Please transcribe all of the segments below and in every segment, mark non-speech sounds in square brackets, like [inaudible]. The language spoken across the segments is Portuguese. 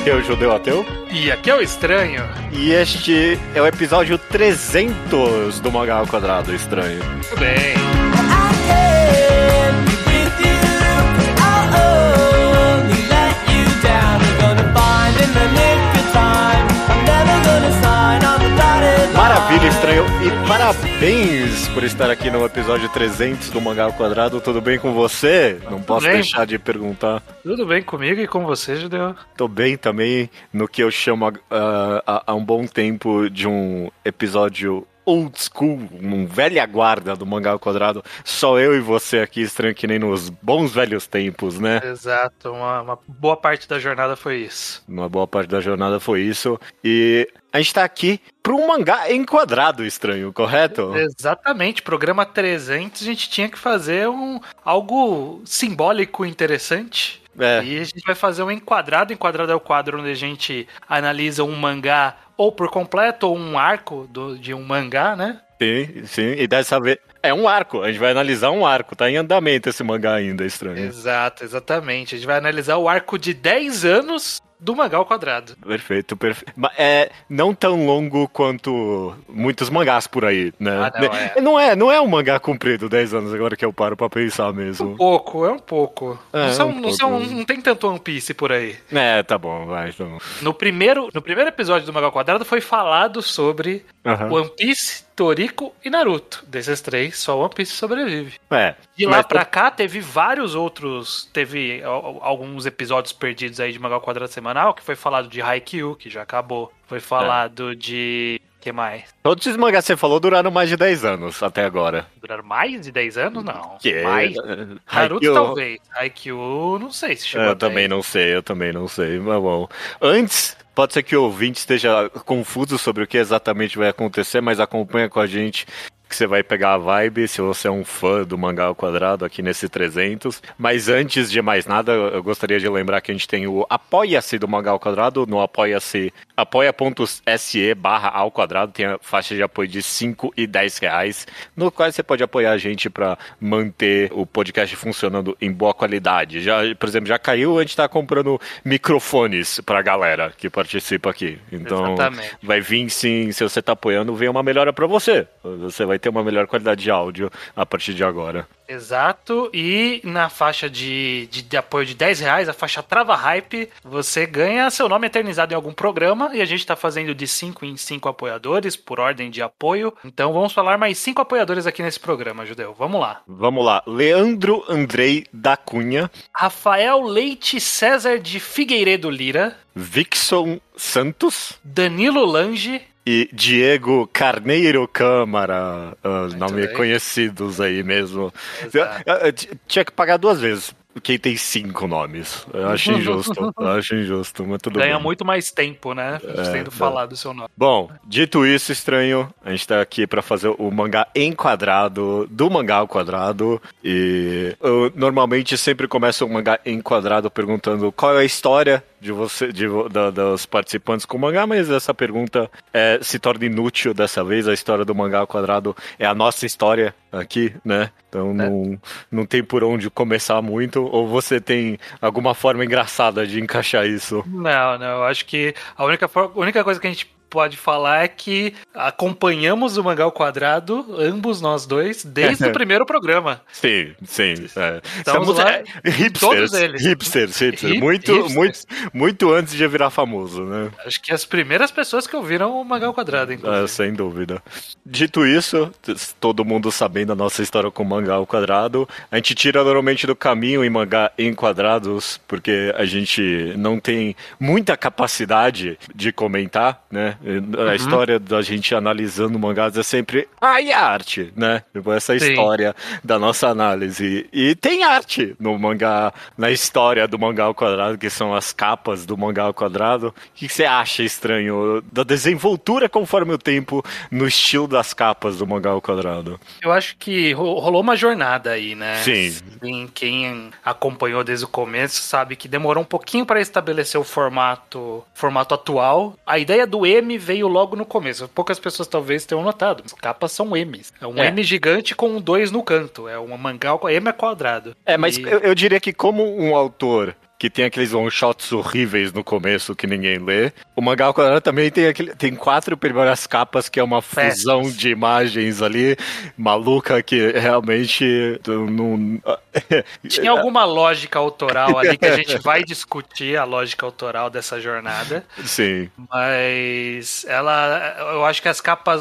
Aqui é o Judeu Ateu. E aqui é o Estranho. E este é o episódio 300 do Mangá ao Quadrado Estranho. Tudo bem. Estranho. E parabéns por estar aqui no episódio 300 do Mangá ao Quadrado. Tudo bem com você? Não posso bem. deixar de perguntar. Tudo bem comigo e com você, Judeu? Tô bem também no que eu chamo ah, há há um bom tempo de um episódio old school, um velha guarda do Mangá ao Quadrado. Só eu e você aqui, estranho que nem nos bons velhos tempos, né? Exato, uma, uma boa parte da jornada foi isso. Uma boa parte da jornada foi isso. E a gente tá aqui para um mangá enquadrado, estranho, correto? Exatamente, programa 300 a gente tinha que fazer um algo simbólico interessante. É. E a gente vai fazer um enquadrado. Enquadrado é o quadro onde a gente analisa um mangá ou por completo ou um arco do- de um mangá, né? Sim, sim. E dessa vez. É um arco. A gente vai analisar um arco. Tá em andamento esse mangá ainda, estranho. Exato, exatamente. A gente vai analisar o arco de 10 anos do mangá ao quadrado. Perfeito, perfeito. Mas é não tão longo quanto muitos mangás por aí, né? Ah, não, é. não é, não é um mangá comprido 10 anos agora que eu paro pra pensar Um mesmo. pouco, é um pouco. É, não, são, um não, pouco. são- não tem tanto One Piece por aí. É, tá bom, vai. Então. No primeiro, no primeiro episódio do Mangá ao Quadrado foi falado sobre Aham. One Piece, Toriko e Naruto. Desses três, só One Piece sobrevive. É. De lá mas- pra cá, teve vários outros. Teve al- alguns episódios perdidos aí de Mangá Quadrado semanal, que foi falado de Haikyuu, que já acabou. Foi É. falado de. que mais? Todos esses mangás que você falou duraram mais de 10 anos até agora. Duraram mais de 10 anos? Não. Que mais? é, Naruto Haikyuu- talvez. Haikyuu, não sei se chegou Eu a 10. também não sei, eu também não sei, mas bom. Antes, pode ser que o ouvinte esteja confuso sobre o que exatamente vai acontecer, mas acompanha com a gente que você vai pegar a vibe se você é um fã do Mangá ao Quadrado aqui nesse 300. Mas antes de mais nada, eu gostaria de lembrar que a gente tem o Apoia-se do Mangá ao Quadrado, no apoia-se, apoia.se barra ao quadrado, tem a faixa de apoio de 5 e 10 reais, no qual você pode apoiar a gente para manter o podcast funcionando em boa qualidade. Já, por exemplo, já caiu, a gente tá comprando microfones pra galera que participa aqui. Então, Exatamente. vai vir sim, se você tá apoiando, vem uma melhora pra você. Você vai ter uma melhor qualidade de áudio a partir de agora. Exato, e na faixa de, de, de apoio de 10 reais, a faixa Trava Hype, você ganha seu nome eternizado em algum programa e a gente tá fazendo de 5 em 5 apoiadores por ordem de apoio. Então vamos falar mais 5 apoiadores aqui nesse programa, Judeu. Vamos lá. Vamos lá, Leandro Andrei da Cunha, Rafael Leite César de Figueiredo Lira, Vixon Santos, Danilo Lange, e Diego Carneiro Câmara, ah, nomes bem. conhecidos aí mesmo. Exato. Tinha que pagar duas vezes. Quem tem cinco nomes. Eu acho injusto. [laughs] eu acho injusto, mas tudo ganha bem. muito mais tempo, né? Sendo é. falado o seu nome. Bom, dito isso, estranho, a gente tá aqui pra fazer o mangá enquadrado do mangá ao quadrado. E eu normalmente sempre começo o mangá enquadrado perguntando qual é a história de você, de, da- dos participantes com o mangá, mas essa pergunta é, se torna inútil dessa vez. A história do mangá ao quadrado é a nossa história aqui, né? Então não, não tem por onde começar muito. Ou você tem alguma forma engraçada de encaixar isso? Não, não, eu acho que a única, única coisa que a gente pode falar é que acompanhamos o Mangá ao Quadrado, ambos nós dois, desde o [laughs] primeiro programa. Sim, sim. É. Estamos lá é, hipsters, todos eles. hipsters, hipsters. Hip- muito, hipsters. muito, muito antes de virar famoso, né? Acho que as primeiras pessoas que ouviram o Mangá ao Quadrado, É, inclusive. sem dúvida. Dito isso, todo mundo sabendo a nossa história com mangá ao quadrado, a gente tira normalmente do caminho em mangá em quadrados, porque a gente não tem muita capacidade de comentar, né? A história da gente analisando mangás é sempre ah, e a arte, né? Tipo, essa Sim. história da nossa análise. E tem arte no mangá, na história do mangá ao quadrado, que são as capas do mangá ao quadrado. O que você acha estranho da desenvoltura conforme o tempo no estilo das capas do mangá ao quadrado? Eu acho que ro- rolou uma jornada aí, né? Sim. Quem, quem acompanhou desde o começo sabe que demorou um pouquinho para estabelecer o formato, formato atual. A ideia do M veio logo no começo. Poucas pessoas talvez tenham notado. As capas são M's. É um É. M gigante com um 2 no canto. É uma mangá, M é quadrado. É, mas E- eu, eu diria que como um autor que tem aqueles one-shots horríveis no começo que ninguém lê. O mangá ao quadrado também tem, aquele, tem quatro primeiras capas que é uma fusão Festas. de imagens ali, maluca, que realmente não... Tinha alguma lógica autoral ali que a gente [laughs] vai discutir a lógica autoral dessa jornada. Sim. Mas ela, eu acho que as capas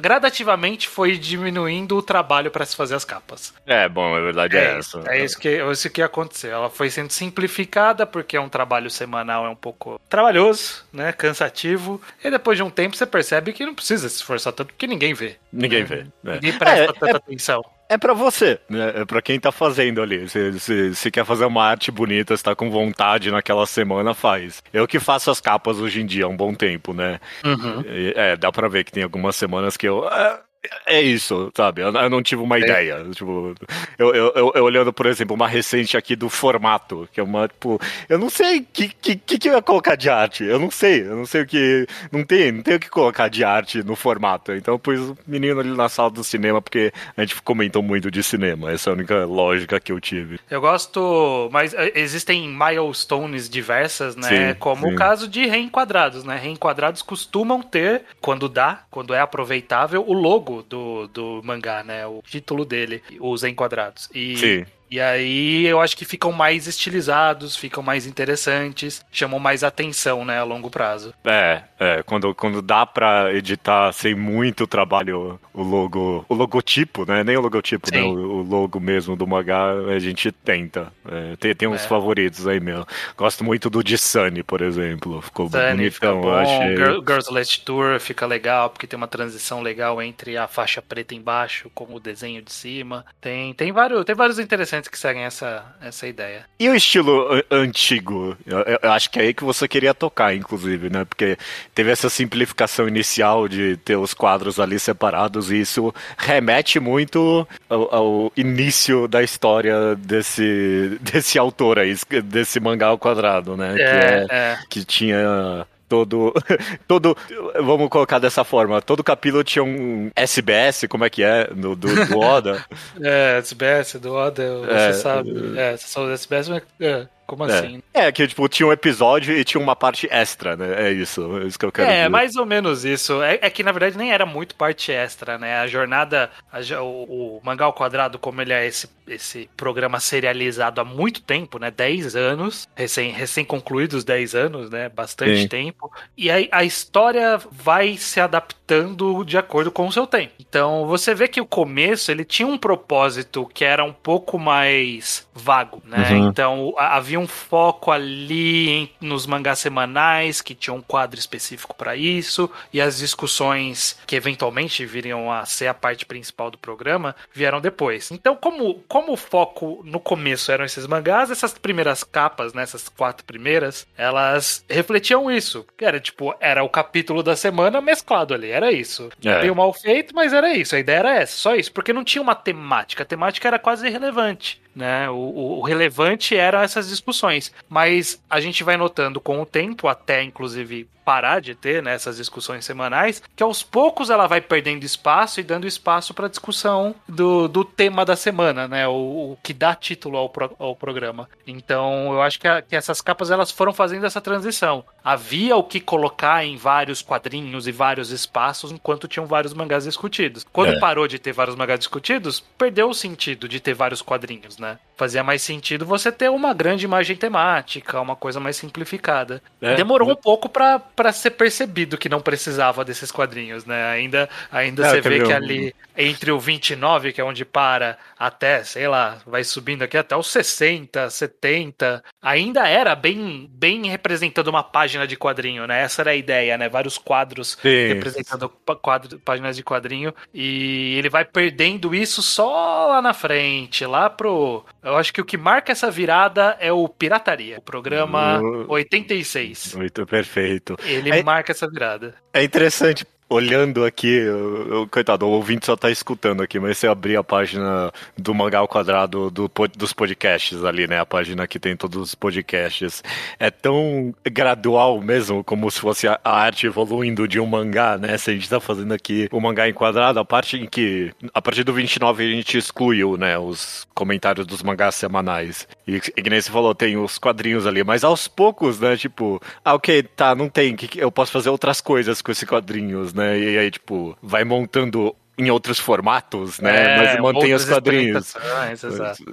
gradativamente foi diminuindo o trabalho para se fazer as capas. É, bom, a verdade é, é essa. É isso que, é isso que aconteceu. Ela foi sendo simplificada porque é um trabalho semanal, é um pouco trabalhoso, né, cansativo. E depois de um tempo você percebe que não precisa se esforçar tanto porque ninguém vê. Ninguém né? vê. É. Ninguém presta é, tanta é atenção é para você, né? É para quem tá fazendo ali. Se, se, se, quer fazer uma arte bonita, está com vontade naquela semana, faz. Eu que faço as capas hoje em dia há um bom tempo, né? Uhum. É, dá pra ver que tem algumas semanas que eu. É, é isso, sabe? Eu, eu não tive uma é. ideia. Tipo, eu, eu, eu, olhando, por exemplo, uma recente aqui do formato, que é uma, tipo, eu não sei o que, que, que eu ia colocar de arte. Eu não sei, eu não sei o que. Não tem, não tem o que colocar de arte no formato. Então eu pus o menino ali na sala do cinema, porque a gente comentou muito de cinema. Essa é a única lógica que eu tive. Eu gosto, mas eh, existem milestones diversas, né? Sim, Como sim. o caso de reenquadrados, né? Reenquadrados costumam ter, quando dá, quando é aproveitável, o logo do, do mangá, né? O título dele, os enquadrados. E Sim. E aí eu acho que ficam mais estilizados, ficam mais interessantes, chamam mais atenção, né, a longo prazo. É, é, quando, quando dá pra editar sem muito trabalho o logo, o logotipo, né, nem o logotipo, né, o, o, logo mesmo do mangá, a gente tenta. É, tem, tem uns é. favoritos aí meu. Gosto muito do de Sunny, por exemplo, ficou Sunny, bonitão, fica. Achei... Girl, Girls Last Tour fica legal, porque tem uma transição legal entre a faixa preta embaixo com o desenho de cima. Tem, tem, vários, tem vários interessantes que seguem essa, essa ideia. E o estilo antigo? Eu, eu, acho que é aí que você queria tocar, inclusive, né? Porque teve essa simplificação inicial de ter os quadros ali separados e isso remete muito ao, ao início da história desse, desse autor aí, desse mangá ao quadrado, né? É, que, é, é. que tinha todo [laughs] todo vamos colocar dessa forma todo capítulo tinha um SBS como é que é do, do, do Oda [laughs] é SBS do Oda você é, sabe é, são SBS mas, é. Como é. assim? É, que tipo, tinha um episódio e tinha uma parte extra, né? É isso, é isso que eu quero é, dizer. É, mais ou menos isso. É, é, que na verdade nem era muito parte extra, né? A jornada, a, o, o Mangá ao Quadrado, como ele é esse, esse programa serializado há muito tempo, né? 10 anos, recém, recém concluídos 10 anos, né? Bastante Sim. tempo. E aí a história vai se adaptando de acordo com o seu tempo. Então você vê que o começo ele tinha um propósito que era um pouco mais vago, né? Uhum. Então havia havia um foco ali em, nos mangás semanais, que tinha um quadro específico para isso, e as discussões que eventualmente viriam a ser a parte principal do programa vieram depois. Então, como, como o foco no começo eram esses mangás, essas primeiras capas, né, essas quatro primeiras, elas refletiam isso. Era tipo, era o capítulo da semana mesclado ali, era isso. É. Meio mal feito, mas era isso. A ideia era essa, só isso, porque não tinha uma temática. A temática era quase irrelevante né? O, o, relevante eram essas discussões, mas a gente vai notando com o tempo, até inclusive parar de ter né, essas discussões semanais, que aos poucos ela vai perdendo espaço e dando espaço para discussão do, do tema da semana, né? O, o que dá título ao, pro, ao programa. Então, eu acho que, a, que essas capas elas foram fazendo essa transição. Havia o que colocar em vários quadrinhos e vários espaços, enquanto tinham vários mangás discutidos. Quando é. parou de ter vários mangás discutidos, perdeu o sentido de ter vários quadrinhos, né? Fazia mais sentido você ter uma grande imagem temática, uma coisa mais simplificada. É. Demorou um pouco para ser percebido que não precisava desses quadrinhos, né? Ainda, ainda é, você vê que ali entre o 29, que é onde para, até, sei lá, vai subindo aqui até os 60, 70, ainda era bem, bem representando uma página de quadrinho, né? Essa era a ideia, né? Vários quadros Sim. representando quadro, páginas de quadrinho e ele vai perdendo isso só lá na frente, lá pro. Eu acho que o que marca essa virada é o Pirataria, o programa uh, 86. Muito perfeito. Ele é, marca essa virada. É interessante olhando aqui, eu, eu, coitado, o ouvinte só tá escutando aqui, mas você abrir a página do Mangá ao Quadrado do, dos podcasts ali, né? A página que tem todos os podcasts. É tão gradual mesmo, como se fosse a, arte evoluindo de um mangá, né? Se a gente tá fazendo aqui o mangá enquadrado, a parte em que, a partir do 29 a gente excluiu, né? Os comentários dos mangás semanais. E, e que nem você falou, tem os quadrinhos ali, mas aos poucos, né? Tipo, ah, ok, tá, não tem, eu posso fazer outras coisas com esses quadrinhos, né? E aí, tipo, vai montando em outros formatos, né? É, Mas mantém os quadrinhos.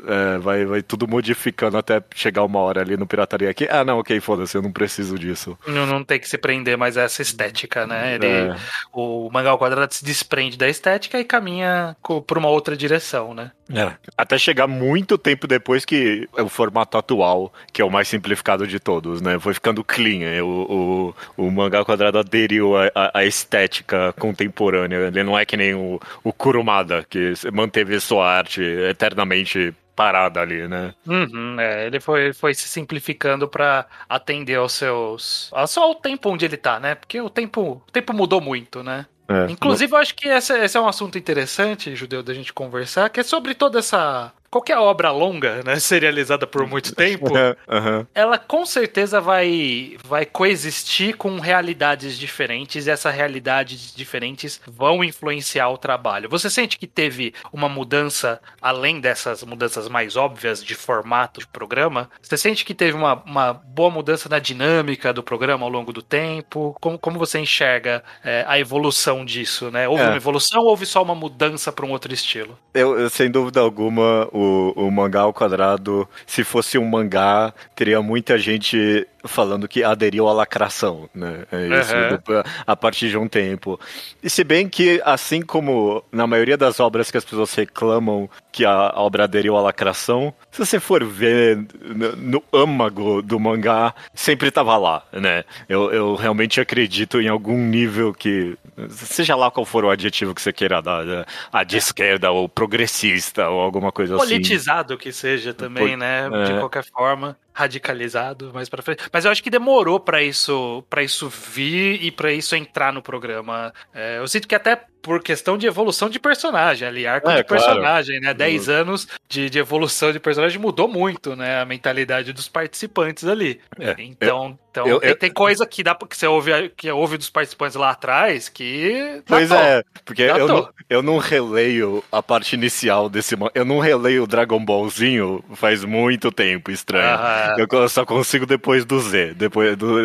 É, vai, vai tudo modificando até chegar uma hora ali no Pirataria aqui. Ah, não, ok, foda-se, eu não preciso disso. Não, não tem que se prender mais a essa estética, né? Ele, é. O mangá ao quadrado se desprende da estética e caminha por uma outra direção, né? É. Até chegar muito tempo depois que o formato atual, que é o mais simplificado de todos, né? Foi ficando clean. O, o, o mangá quadrado aderiu à estética contemporânea. Ele não é que nem o, o Kurumada, que manteve sua arte eternamente parada ali, né? Uhum, é, ele foi, foi se simplificando para atender aos seus. só o tempo onde ele tá, né? Porque o tempo, o tempo mudou muito, né? É, Inclusive, eu acho que esse, esse, é um assunto interessante, Judeu, da gente conversar, que é sobre toda essa qualquer obra longa, né, [laughs] serializada por muito [laughs] tempo, uhum. ela com certeza vai, vai coexistir com realidades diferentes e essas realidades diferentes vão influenciar o trabalho. Você sente que teve uma mudança, além dessas mudanças mais óbvias de formato de programa? Você sente que teve uma, uma boa mudança na dinâmica do programa ao longo do tempo? Como, como você enxerga é, a evolução disso, né? Houve é. uma evolução ou houve só uma mudança para um outro estilo? Eu, eu, sem dúvida alguma, o o, mangá ao quadrado, se fosse um mangá, teria muita gente falando que aderiu à lacração, né? É isso, uhum. a partir de um tempo. E se bem que, assim como na maioria das obras que as pessoas reclamam que a obra aderiu à lacração, se você for ver no, no âmago do mangá, sempre estava lá, né? Eu, eu realmente acredito em algum nível que, seja lá qual for o adjetivo que você queira dar, né? a de esquerda ou progressista ou alguma coisa assim. Politizado que seja também, né? É. De qualquer forma radicalizado mais para frente. Mas eu acho que demorou para isso para isso vir e para isso entrar no programa. É, eu sinto que até por questão de evolução de personagem, ali, arco é, de personagem, claro. né? 10 uhum. anos de, de evolução de personagem mudou muito, né? A mentalidade dos participantes ali. É, então, eu, então eu, tem, eu, tem, coisa que dá que você ouve, que ouve dos participantes lá atrás que. Pois é, porque eu não, eu não releio a parte inicial desse. Eu não releio o Dragon Ballzinho faz muito tempo, estranho. Ah. [laughs] Eu só consigo depois do Z. Depois do,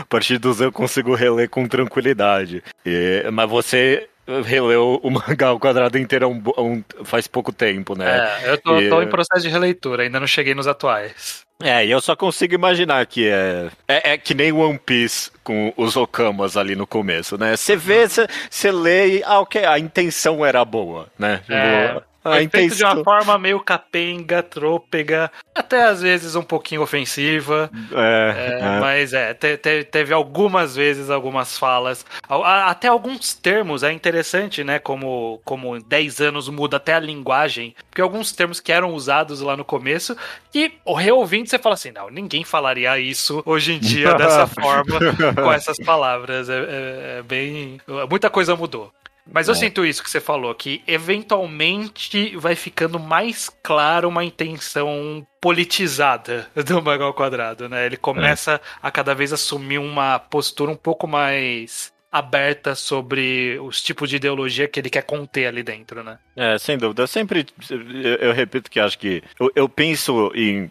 a partir do Z eu consigo reler com tranquilidade. E, mas você releu o [laughs] mangá ao quadrado inteiro um, um, faz pouco tempo, né? É, eu tô, e... tô, em processo de releitura, ainda não cheguei nos atuais. É, e eu só consigo imaginar que é, é, é que nem One Piece com os Okamas ali no começo, né? Você vê, você lê e, ah, ok, a intenção era boa, né? É. Tipo, ah, feito de uma forma meio capenga, trôpega, até às vezes um pouquinho ofensiva. É, é, é. Mas é, te, te, teve algumas vezes algumas falas, até alguns termos, é interessante, né? Como, como 10 anos muda até a linguagem, porque alguns termos que eram usados lá no começo, e o reouvindo você fala assim: não, ninguém falaria isso hoje em dia dessa [laughs] forma, com essas palavras. É, é, é bem. Muita coisa mudou. Mas eu é. sinto isso que você falou, que eventualmente vai ficando mais claro uma intenção politizada do Magal Quadrado, né? Ele começa é. a cada vez assumir uma postura um pouco mais aberta sobre os tipos de ideologia que ele quer conter ali dentro, né? É, sem dúvida. Eu sempre, eu, eu repito que acho que eu, eu penso em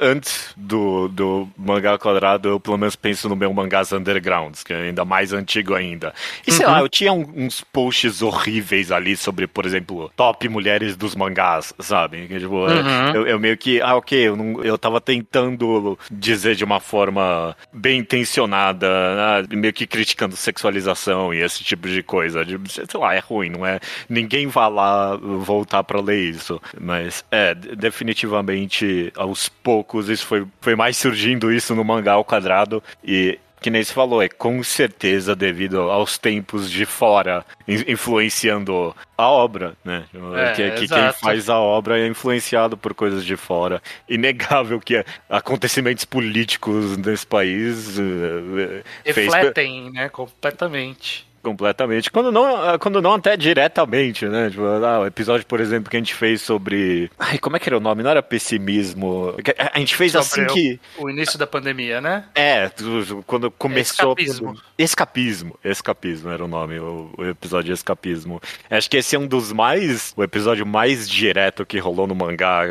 antes do, do mangá quadrado, eu pelo menos penso no meu mangás undergrounds, que é ainda mais antigo ainda. E sei uhum. lá, eu tinha um, uns posts horríveis ali sobre, por exemplo, top mulheres dos mangás, sabe? Tipo, uhum. eu, eu, meio que, ah, ok, eu, não, eu tava tentando dizer de uma forma bem intencionada, ah, meio que criticando sexualização e esse tipo de coisa. De, sei lá, é ruim, não é? Ninguém vai lá voltar para ler isso. Mas é, definitivamente aos poucos, isso foi, foi mais surgindo isso no mangá ao quadrado. E que nem se falou, é com certeza devido aos tempos de fora influenciando a obra, né? É, que, que quem faz a obra é influenciado por coisas de fora. Inegável que acontecimentos políticos nesse país uh, refletem, fez... né, completamente. Completamente. Quando não, quando não até diretamente, né? Tipo, ah, o episódio, por exemplo, que a gente fez sobre. Ai, como é que era o nome? Não era pessimismo. A gente fez sobre assim que. O início da pandemia, né? É, quando começou. Escapismo. Escapismo. Escapismo era o nome, o, o episódio Escapismo. Acho que esse é um dos mais. O episódio mais direto que rolou no mangá,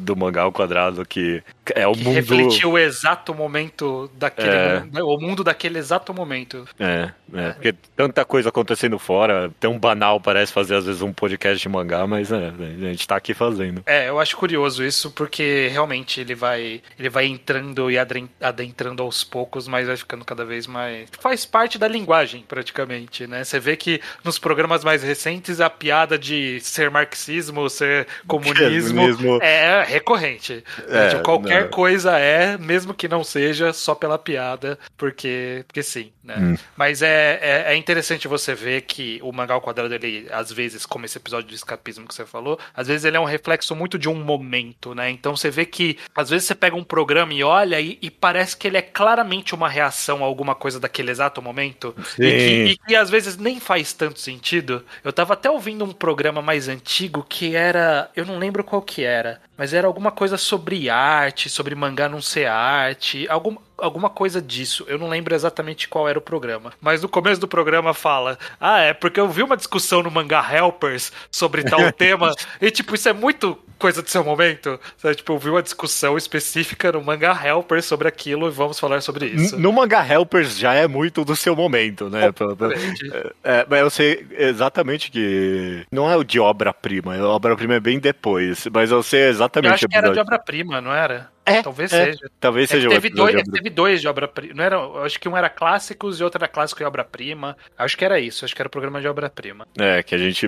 do mangá ao quadrado, que é o que mundo. refletiu o exato momento daquele. É. O mundo daquele exato momento. É, é. Porque tanta coisa acontecendo fora, tão banal parece fazer às vezes um podcast de mangá, mas é, a gente tá aqui fazendo. É, eu acho curioso isso, porque realmente ele vai. Ele vai entrando e adentrando aos poucos, mas vai ficando cada vez mais. Faz parte da linguagem, praticamente, né? Você vê que nos programas mais recentes a piada de ser marxismo, ser comunismo é recorrente. É, tipo, qualquer não. coisa é, mesmo que não seja só pela piada, porque, porque sim, né? Hum. Mas é, é, é, interessante você ver que o mangá ao quadrado, ele, às vezes, como esse episódio de escapismo que você falou, às vezes ele é um reflexo muito de um momento, né? Então você vê que, às vezes, você pega um programa e olha e, e parece que ele é claramente uma reação a alguma coisa daquele exato momento. Sim. E que, e que às vezes nem faz tanto sentido. Eu tava até ouvindo um programa mais antigo que era. Eu não lembro qual que era, mas era alguma coisa sobre arte, sobre mangá não ser arte, alguma alguma coisa disso. Eu não lembro exatamente qual era o programa. Mas no começo do programa fala: Ah, é porque eu vi uma discussão no mangá Helpers sobre tal [laughs] tema. E, tipo, isso é muito coisa do seu momento. Sabe? Tipo, eu vi uma discussão específica no mangá Helpers sobre aquilo e vamos falar sobre isso. No mangá Helpers já é muito do seu momento, né? É, é, mas eu sei exatamente que. Não é o de obra-prima. A obra-prima é bem depois. Mas eu sei exatamente. Eu acho que era de obra-prima, não era? É, talvez é, seja. Talvez é seja. Teve dois, de teve dois de obra-prima. Não era, acho que um era clássicos e outro era clássico e obra-prima. Acho que era isso. Acho que era o programa de obra-prima. É, que a gente.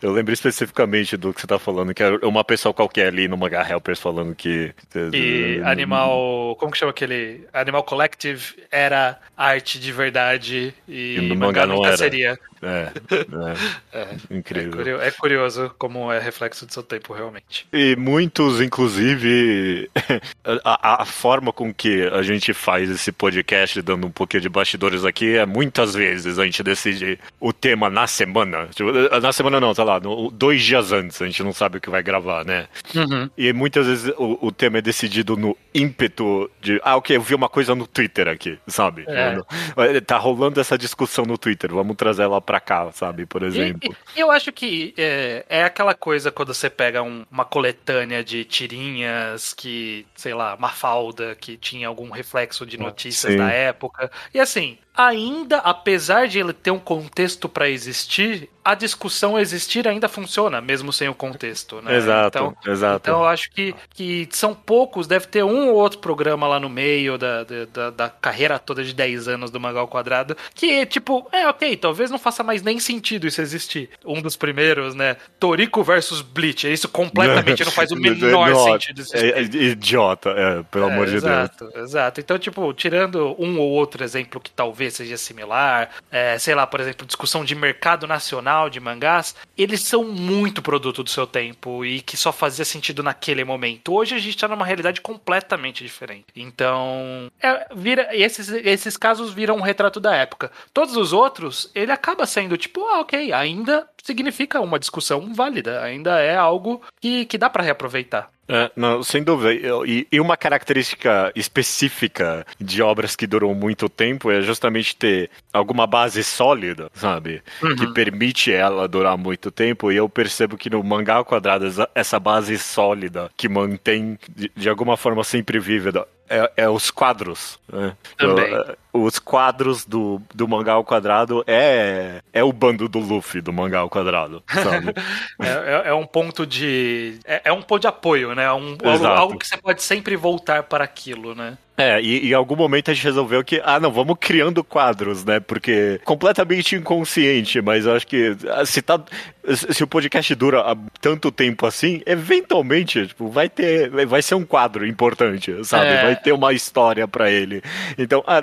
Eu lembro especificamente do que você tá falando, que era uma pessoa qualquer ali no Manga Helpers falando que. E Animal. Como que chama aquele? Animal Collective era arte de verdade e, e no mangá, mangá nunca era. seria. É, é, [laughs] é, incrível. É curioso, é curioso, como é reflexo do seu tempo, realmente. E muitos, inclusive, [laughs] a, a, forma com que a gente faz esse podcast, dando um pouquinho de bastidores aqui, é muitas vezes a gente decide o tema na semana. Tipo, na semana não, sei lá, no, dois dias antes, a gente não sabe o que vai gravar, né? Uhum. E muitas vezes o, o, tema é decidido no ímpeto de, ah, ok, eu vi uma coisa no Twitter aqui, sabe? É. Tá rolando essa discussão no Twitter, vamos trazer ela pra pra cá, sabe? Por exemplo. E, e eu acho que é, é, aquela coisa quando você pega um, uma coletânea de tirinhas que, sei lá, Mafalda, que tinha algum reflexo de notícias Sim. da época. E assim, ainda, apesar de ele ter um contexto para existir, a discussão existir ainda funciona, mesmo sem o contexto, né? Exato, então, exato. Então eu acho que, que são poucos, deve ter um ou outro programa lá no meio da, da, da carreira toda de 10 anos do Mangal Quadrado, que, tipo, é ok, talvez não faça mais nem sentido isso existir. Um dos primeiros, né? Torico versus Bleach, isso completamente não faz o [laughs] menor sentido existir. É, é idiota, é, pelo é, amor de exato, Deus. Exato, então, tipo, tirando um ou outro exemplo que talvez talvez seja similar, é, sei lá, por exemplo, discussão de mercado nacional de mangás, eles são muito produto do seu tempo e que só fazia sentido naquele momento. Hoje a gente está numa realidade completamente diferente. Então, é, vira, esses, esses casos viram um retrato da época. Todos os outros, ele acaba sendo tipo, ah, ok, ainda significa uma discussão válida, ainda é algo que, que dá para reaproveitar. É, não, sem dúvida. E, e, uma característica específica de obras que duram muito tempo é justamente ter alguma base sólida, sabe? Uhum. Que permite ela durar muito tempo. E eu percebo que no mangá quadrado, essa base sólida que mantém de, de alguma forma sempre vívida é, é os quadros. Né? Também. É, os quadros do, do mangá ao quadrado é, é o bando do Luffy do mangá ao quadrado, [laughs] é, é, é, um ponto de. É, é, um ponto de apoio, né? Um, algo, algo, que você pode sempre voltar para aquilo, né? É, e em algum momento a gente resolveu que, ah, não, vamos criando quadros, né? Porque completamente inconsciente, mas eu acho que ah, se tá. Se o podcast dura tanto tempo assim, eventualmente, tipo, vai ter. Vai ser um quadro importante, sabe? É. Vai ter uma história para ele. Então, ah,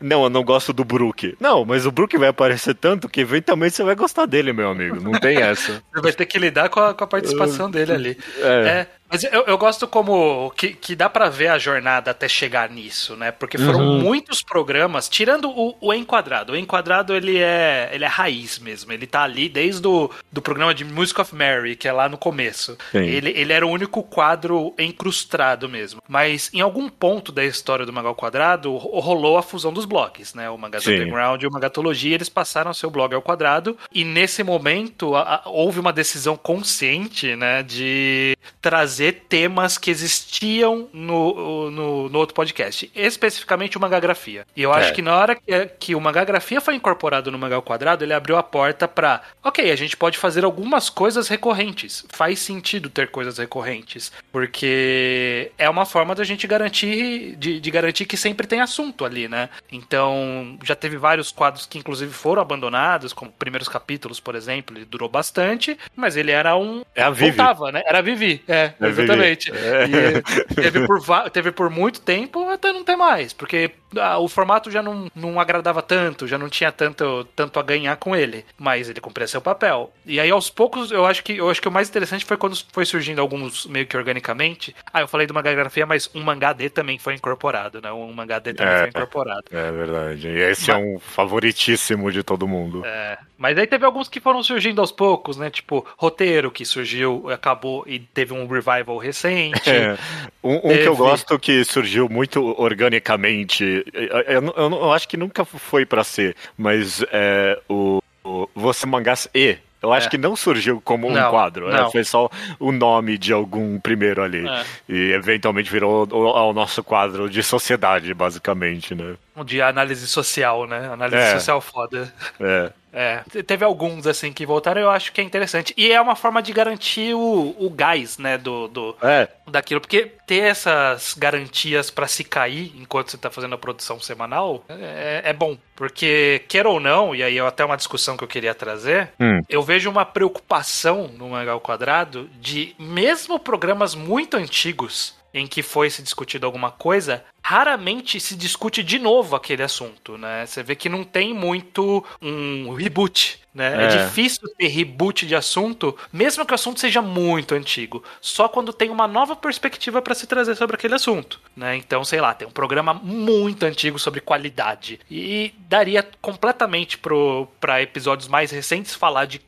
não, eu não gosto do Brook. Não, mas o Brook vai aparecer tanto que eventualmente você vai gostar dele, meu amigo. Não tem essa. [laughs] Você vai ter que lidar com a, com a participação dele ali. É. é mas eu, eu gosto como que, que dá para ver a jornada até chegar nisso, né? Porque foram uhum. muitos programas, tirando o, o Enquadrado. O Enquadrado, ele é, ele é raiz mesmo. Ele tá ali desde o do programa de Music of Mary, que é lá no começo. Ele, ele era o único quadro encrustado mesmo. Mas em algum ponto da história do Magal Quadrado, rolou a fusão dos blogs, né? O Magazine Underground e o Magatologia, eles passaram seu blog ao quadrado. E nesse momento, a, a, houve uma decisão consciente, né? De trazer temas que existiam no, no, no outro podcast. Especificamente o Magagrafia. E eu acho é. que na hora que, que o Magagrafia foi incorporado no Magal Quadrado, ele abriu a porta para, ok, a gente pode fazer algumas coisas recorrentes. Faz sentido ter coisas recorrentes, porque é uma forma da gente garantir de, de garantir que sempre tem assunto ali, né? Então, já teve vários quadros que inclusive foram abandonados, como primeiros capítulos, por exemplo, ele durou bastante, mas ele era um é a Vivi. Voltava, né? Era a Vivi, é, é exatamente. É. E teve por, teve por muito tempo até não ter mais, porque ah, o formato já não, não agradava tanto, já não tinha tanto, tanto a ganhar com ele, mas ele cumpria seu papel. E aí aos poucos, eu acho que eu acho que o mais interessante foi quando foi surgindo alguns meio que organicamente. Ah, eu falei de uma grafia, mas um mangá D também foi incorporado, né? Um mangá D também é, foi incorporado. É verdade. E esse mas, é um favoritíssimo de todo mundo. É. Mas aí teve alguns que foram surgindo aos poucos, né? Tipo, roteiro que surgiu, acabou e teve um revival recente. [laughs] É. Um, um teve... que eu gosto que surgiu muito organicamente eu, eu, eu acho que nunca foi para ser, mas é, o, o Você Mangás E. Eu acho é. que não surgiu como não, um quadro, né? foi só o nome de algum primeiro ali. É. E eventualmente virou o, o, nosso quadro de sociedade, basicamente, né? De análise social, né? Análise é. social foda. É. É, teve alguns assim que voltaram, eu acho que é interessante. E é uma forma de garantir o, o gás, né, do, do é. daquilo, porque ter essas garantias para se cair enquanto você tá fazendo a produção semanal é, é, bom, porque quer ou não, e aí é até uma discussão que eu queria trazer, hum. eu vejo uma preocupação no Mangal Quadrado de mesmo programas muito antigos em que foi se discutido alguma coisa, raramente se discute de novo aquele assunto, né? Você vê que não tem muito um reboot, né? É. é. difícil ter reboot de assunto, mesmo que o assunto seja muito antigo. Só quando tem uma nova perspectiva para se trazer sobre aquele assunto, né? Então, sei lá, tem um programa muito antigo sobre qualidade e daria completamente para episódios mais recentes falar de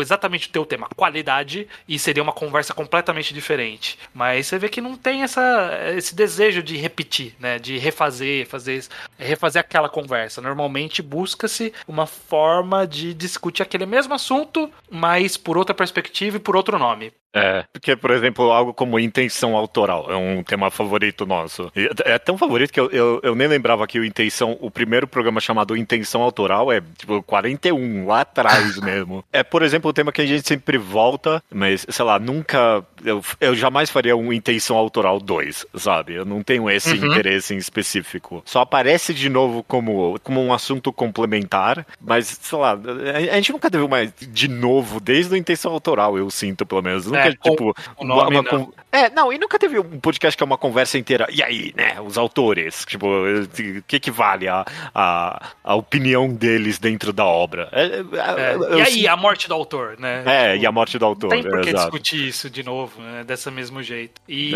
exatamente o teu tema, qualidade, e seria uma conversa completamente diferente. Mas você vê que não tem essa, esse desejo de repetir, né? De refazer, fazer, refazer aquela conversa. Normalmente busca-se uma forma de discutir aquele mesmo assunto, mas por outra perspectiva e por outro nome. É, porque, por exemplo, algo como intenção autoral é um tema favorito nosso. É tão favorito que eu, eu, eu, nem lembrava que o Intenção, o primeiro programa chamado Intenção Autoral é tipo 41, lá atrás [laughs] mesmo. É, por exemplo, o tema que a gente sempre volta, mas, sei lá, nunca. Eu, eu jamais faria um Intenção Autoral 2, sabe? Eu não tenho esse uhum. interesse em específico. Só aparece de novo como, como um assunto complementar, mas, sei lá, a, a gente nunca teve mais de novo, desde o Intenção Autoral, eu sinto, pelo menos é, tipo, nome, uma, uma É, não, e nunca teve um podcast que é uma conversa inteira. E aí, né, os autores, tipo, o que que vale a, a, a opinião deles dentro da obra? É, é, é e aí, a morte do autor, né? É, tipo, e a morte do autor. Tem por que discutir isso de novo, né, dessa mesmo jeito. E,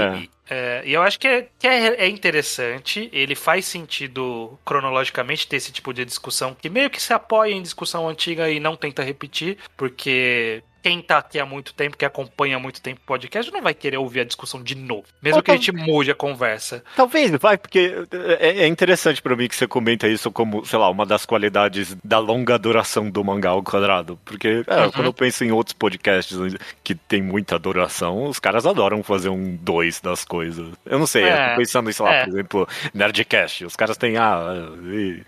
é. E eu acho que, é, que é, é, interessante, ele faz sentido cronologicamente ter esse tipo de discussão que meio que se apoia em discussão antiga e não tenta repetir, porque quem tá aqui há muito tempo, que acompanha há muito tempo o podcast, não vai querer ouvir a discussão de novo. Mesmo Ou que a gente mude a conversa. Talvez, vai, porque é, é interessante para mim que você comenta isso como, sei lá, uma das qualidades da longa duração do mangá ao quadrado. Porque é, uhum. quando eu penso em outros podcasts que tem muita duração, os caras adoram fazer um dois das coisas. Eu não sei, é, eu tô pensando sei lá, é. por exemplo, Nerdcast. Os caras têm, ah,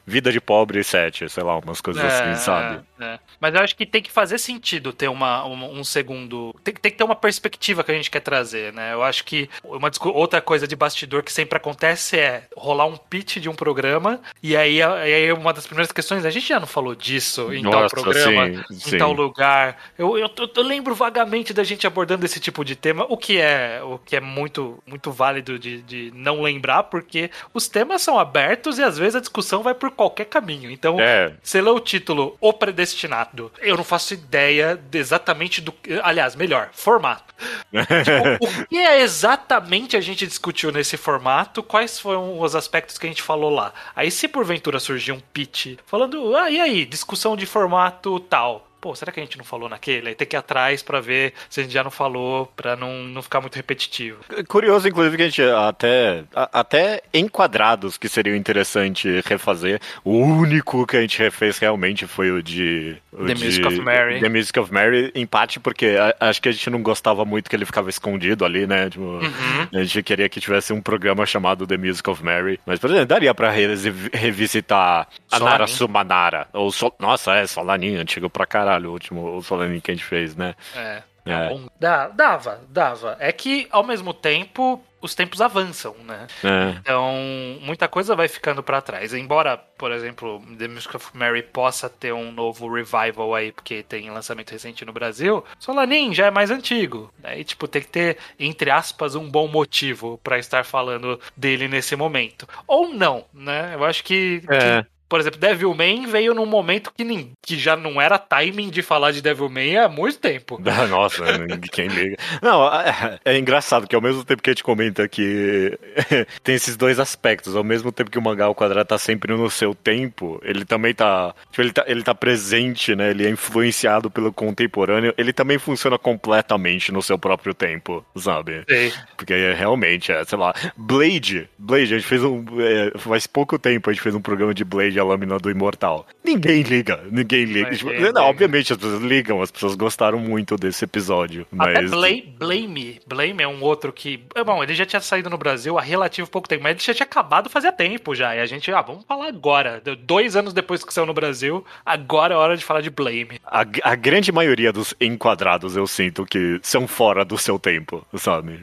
vida de pobre sete, sei lá, umas coisas assim, é, sabe? É. Mas eu acho que tem que fazer sentido ter uma um, um segundo. Tem, tem, que ter uma perspectiva que a gente quer trazer, né? Eu acho que uma outra coisa de bastidor que sempre acontece é rolar um pitch de um programa e aí, aí uma das primeiras questões, a gente já não falou disso em Nossa, tal programa, sim, em sim. tal lugar. Eu, eu, eu, lembro vagamente da gente abordando esse tipo de tema, o que é, o que é muito, muito válido de, de não lembrar, porque os temas são abertos e às vezes a discussão vai por qualquer caminho. Então, é. você lê o título O Predestinado destinado? Eu não faço ideia exatamente do. Aliás, melhor, formato. [laughs] tipo, o que é exatamente a gente discutiu nesse formato? Quais foram os aspectos que a gente falou lá? Aí, se porventura surgir um pitch falando, ah, e aí, discussão de formato tal pô, será que a gente não falou naquele? Aí tem que ir atrás para ver se a gente já não falou, para não, não ficar muito repetitivo. Curioso, inclusive, que a gente até, até enquadrados que seriam interessante refazer. O único que a gente refez realmente foi o de. O The de, Music of Mary. The Music of Mary, empate, porque a, acho que a gente não gostava muito que ele ficava escondido ali, né? Tipo, uhum. A gente queria que tivesse um programa chamado The Music of Mary. Mas, por exemplo, daria pra revisitar a Nara Sumanara. Ou Sol... Nossa, é, Solanin, antigo pra caralho caralho o último o Solanin que a gente fez, né? É. é. Dá, dava, dava. É que, ao mesmo tempo, os tempos avançam, né? É. Então, muita coisa vai ficando para trás. Embora, por exemplo, The Music of Mary possa ter um novo revival aí, porque tem lançamento recente no Brasil, Solanin já é mais antigo. Aí, tipo, tem que ter, entre aspas, um bom motivo para estar falando dele nesse momento. Ou não, né? Eu acho que, é. que por exemplo, Devilman veio num momento que, nem, que já não era timing de falar de Devilman há muito tempo. [laughs] Nossa, quem liga. Não, é, é, engraçado que ao mesmo tempo que a gente comenta que [laughs] tem esses dois aspectos, ao mesmo tempo que o mangá ao quadrado tá sempre no seu tempo, ele também tá, tipo, ele tá, ele tá presente, né? Ele é influenciado pelo contemporâneo, ele também funciona completamente no seu próprio tempo, sabe? Sim. Porque é, realmente, é, sei lá, Blade, Blade, a gente fez um, é, faz pouco tempo a gente fez um programa de Blade a lâmina do imortal. Ninguém liga, ninguém liga. Tipo, não, obviamente as pessoas ligam, as pessoas gostaram muito desse episódio. Mas... Até Blame, Blame, Blame é um outro que. Bom, ele já tinha saído no Brasil há relativo pouco tempo, mas ele já tinha acabado fazia tempo já. E a gente, ah, vamos falar agora. Dois anos depois que saiu no Brasil, agora é hora de falar de Blame. A, a grande maioria dos enquadrados eu sinto que são fora do seu tempo, sabe?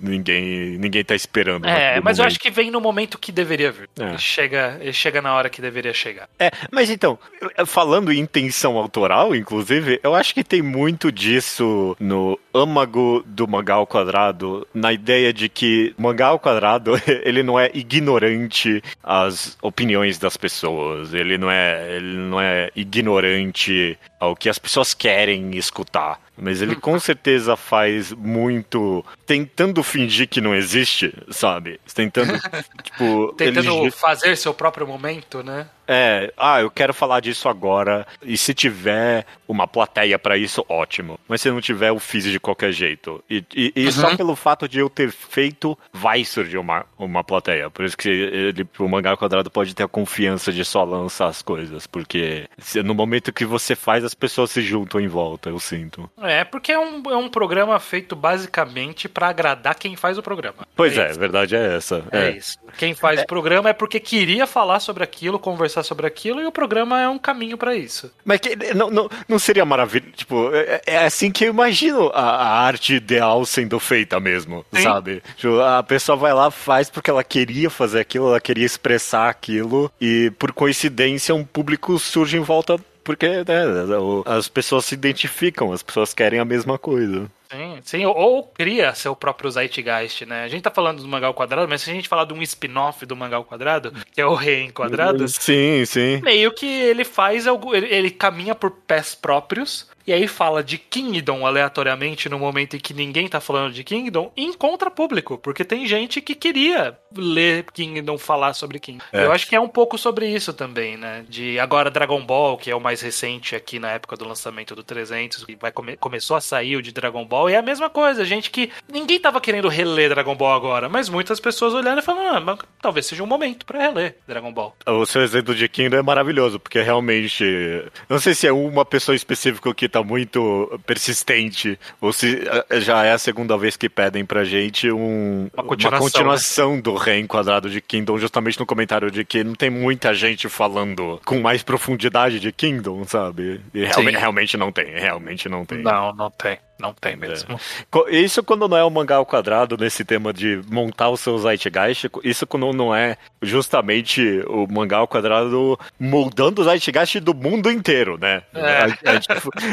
Ninguém, ninguém tá esperando. É, mas momento. eu acho que vem no momento que deveria vir. É. Ele chega, ele chega na hora que deveria chegar. É, mas então, falando em intenção autoral, inclusive, eu acho que tem muito disso no âmago do mangá ao quadrado, na ideia de que mangá ao quadrado, [laughs] ele não é ignorante às opiniões das pessoas, ele não é, ele não é ignorante ao que as pessoas querem escutar. Mas ele com certeza faz muito tentando fingir que não existe, sabe? Tentando, [laughs] tipo. tentando ele... fazer seu próprio momento, né? É, ah, eu quero falar disso agora. E se tiver uma plateia para isso, ótimo. Mas se não tiver, eu fiz de qualquer jeito. E, e, e uhum. só pelo fato de eu ter feito, vai surgir uma, uma plateia. Por isso que ele, o mangá quadrado pode ter a confiança de só lançar as coisas. Porque no momento que você faz, as pessoas se juntam em volta, eu sinto. É, porque é um, é um programa feito basicamente para agradar quem faz o programa. Pois é, é a verdade é essa. É, é isso. Quem faz é. o programa é porque queria falar sobre aquilo, conversar sobre aquilo, e o programa é um caminho para isso. Mas que, não, não, não seria maravilha? Tipo, é, é, assim que eu imagino a, a arte ideal sendo feita mesmo, Sim. sabe? Tipo, a pessoa vai lá, faz porque ela queria fazer aquilo, ela queria expressar aquilo, e por coincidência um público surge em volta porque né, as pessoas se identificam, as pessoas querem a mesma coisa. Sim, sim, ou, ou cria seu próprio Zeitgeist, né? A gente tá falando do Mangá ao Quadrado, mas se a gente falar de um spin-off do Mangá ao Quadrado, que é o Rei em Quadrados... Sim, sim. Meio que ele faz, algo, ele, ele caminha por pés próprios, e aí fala de Kingdom aleatoriamente no momento em que ninguém tá falando de Kingdom, e encontra público, porque tem gente que queria ler Kingdom, falar sobre Kingdom. É. Eu acho que é um pouco sobre isso também, né? De agora Dragon Ball, que é o mais recente aqui na época do lançamento do 300, que vai come começou a sair o de Dragon Ball, e é a mesma coisa, gente que ninguém tava querendo reler Dragon Ball agora, mas muitas pessoas olhando e falando, ah, talvez seja um momento para reler Dragon Ball. O seu exemplo de Kingdom é maravilhoso, porque realmente, não sei se é uma pessoa específica que tá muito persistente, ou se eh, já é a segunda vez que pedem pra gente um, uma continuação, uma continuação né? do reenquadrado de Kingdom, justamente no comentário de que não tem muita gente falando com mais profundidade de Kingdom, sabe? E realmente, realmente não tem, realmente não tem. Não, não tem. Não tem mesmo. É. Isso quando não é o um mangá ao quadrado, nesse tema de montar o seu Zeitgeist, isso quando não é justamente o mangá ao quadrado moldando o Zeitgeist do mundo inteiro, né? É. A, a, gente,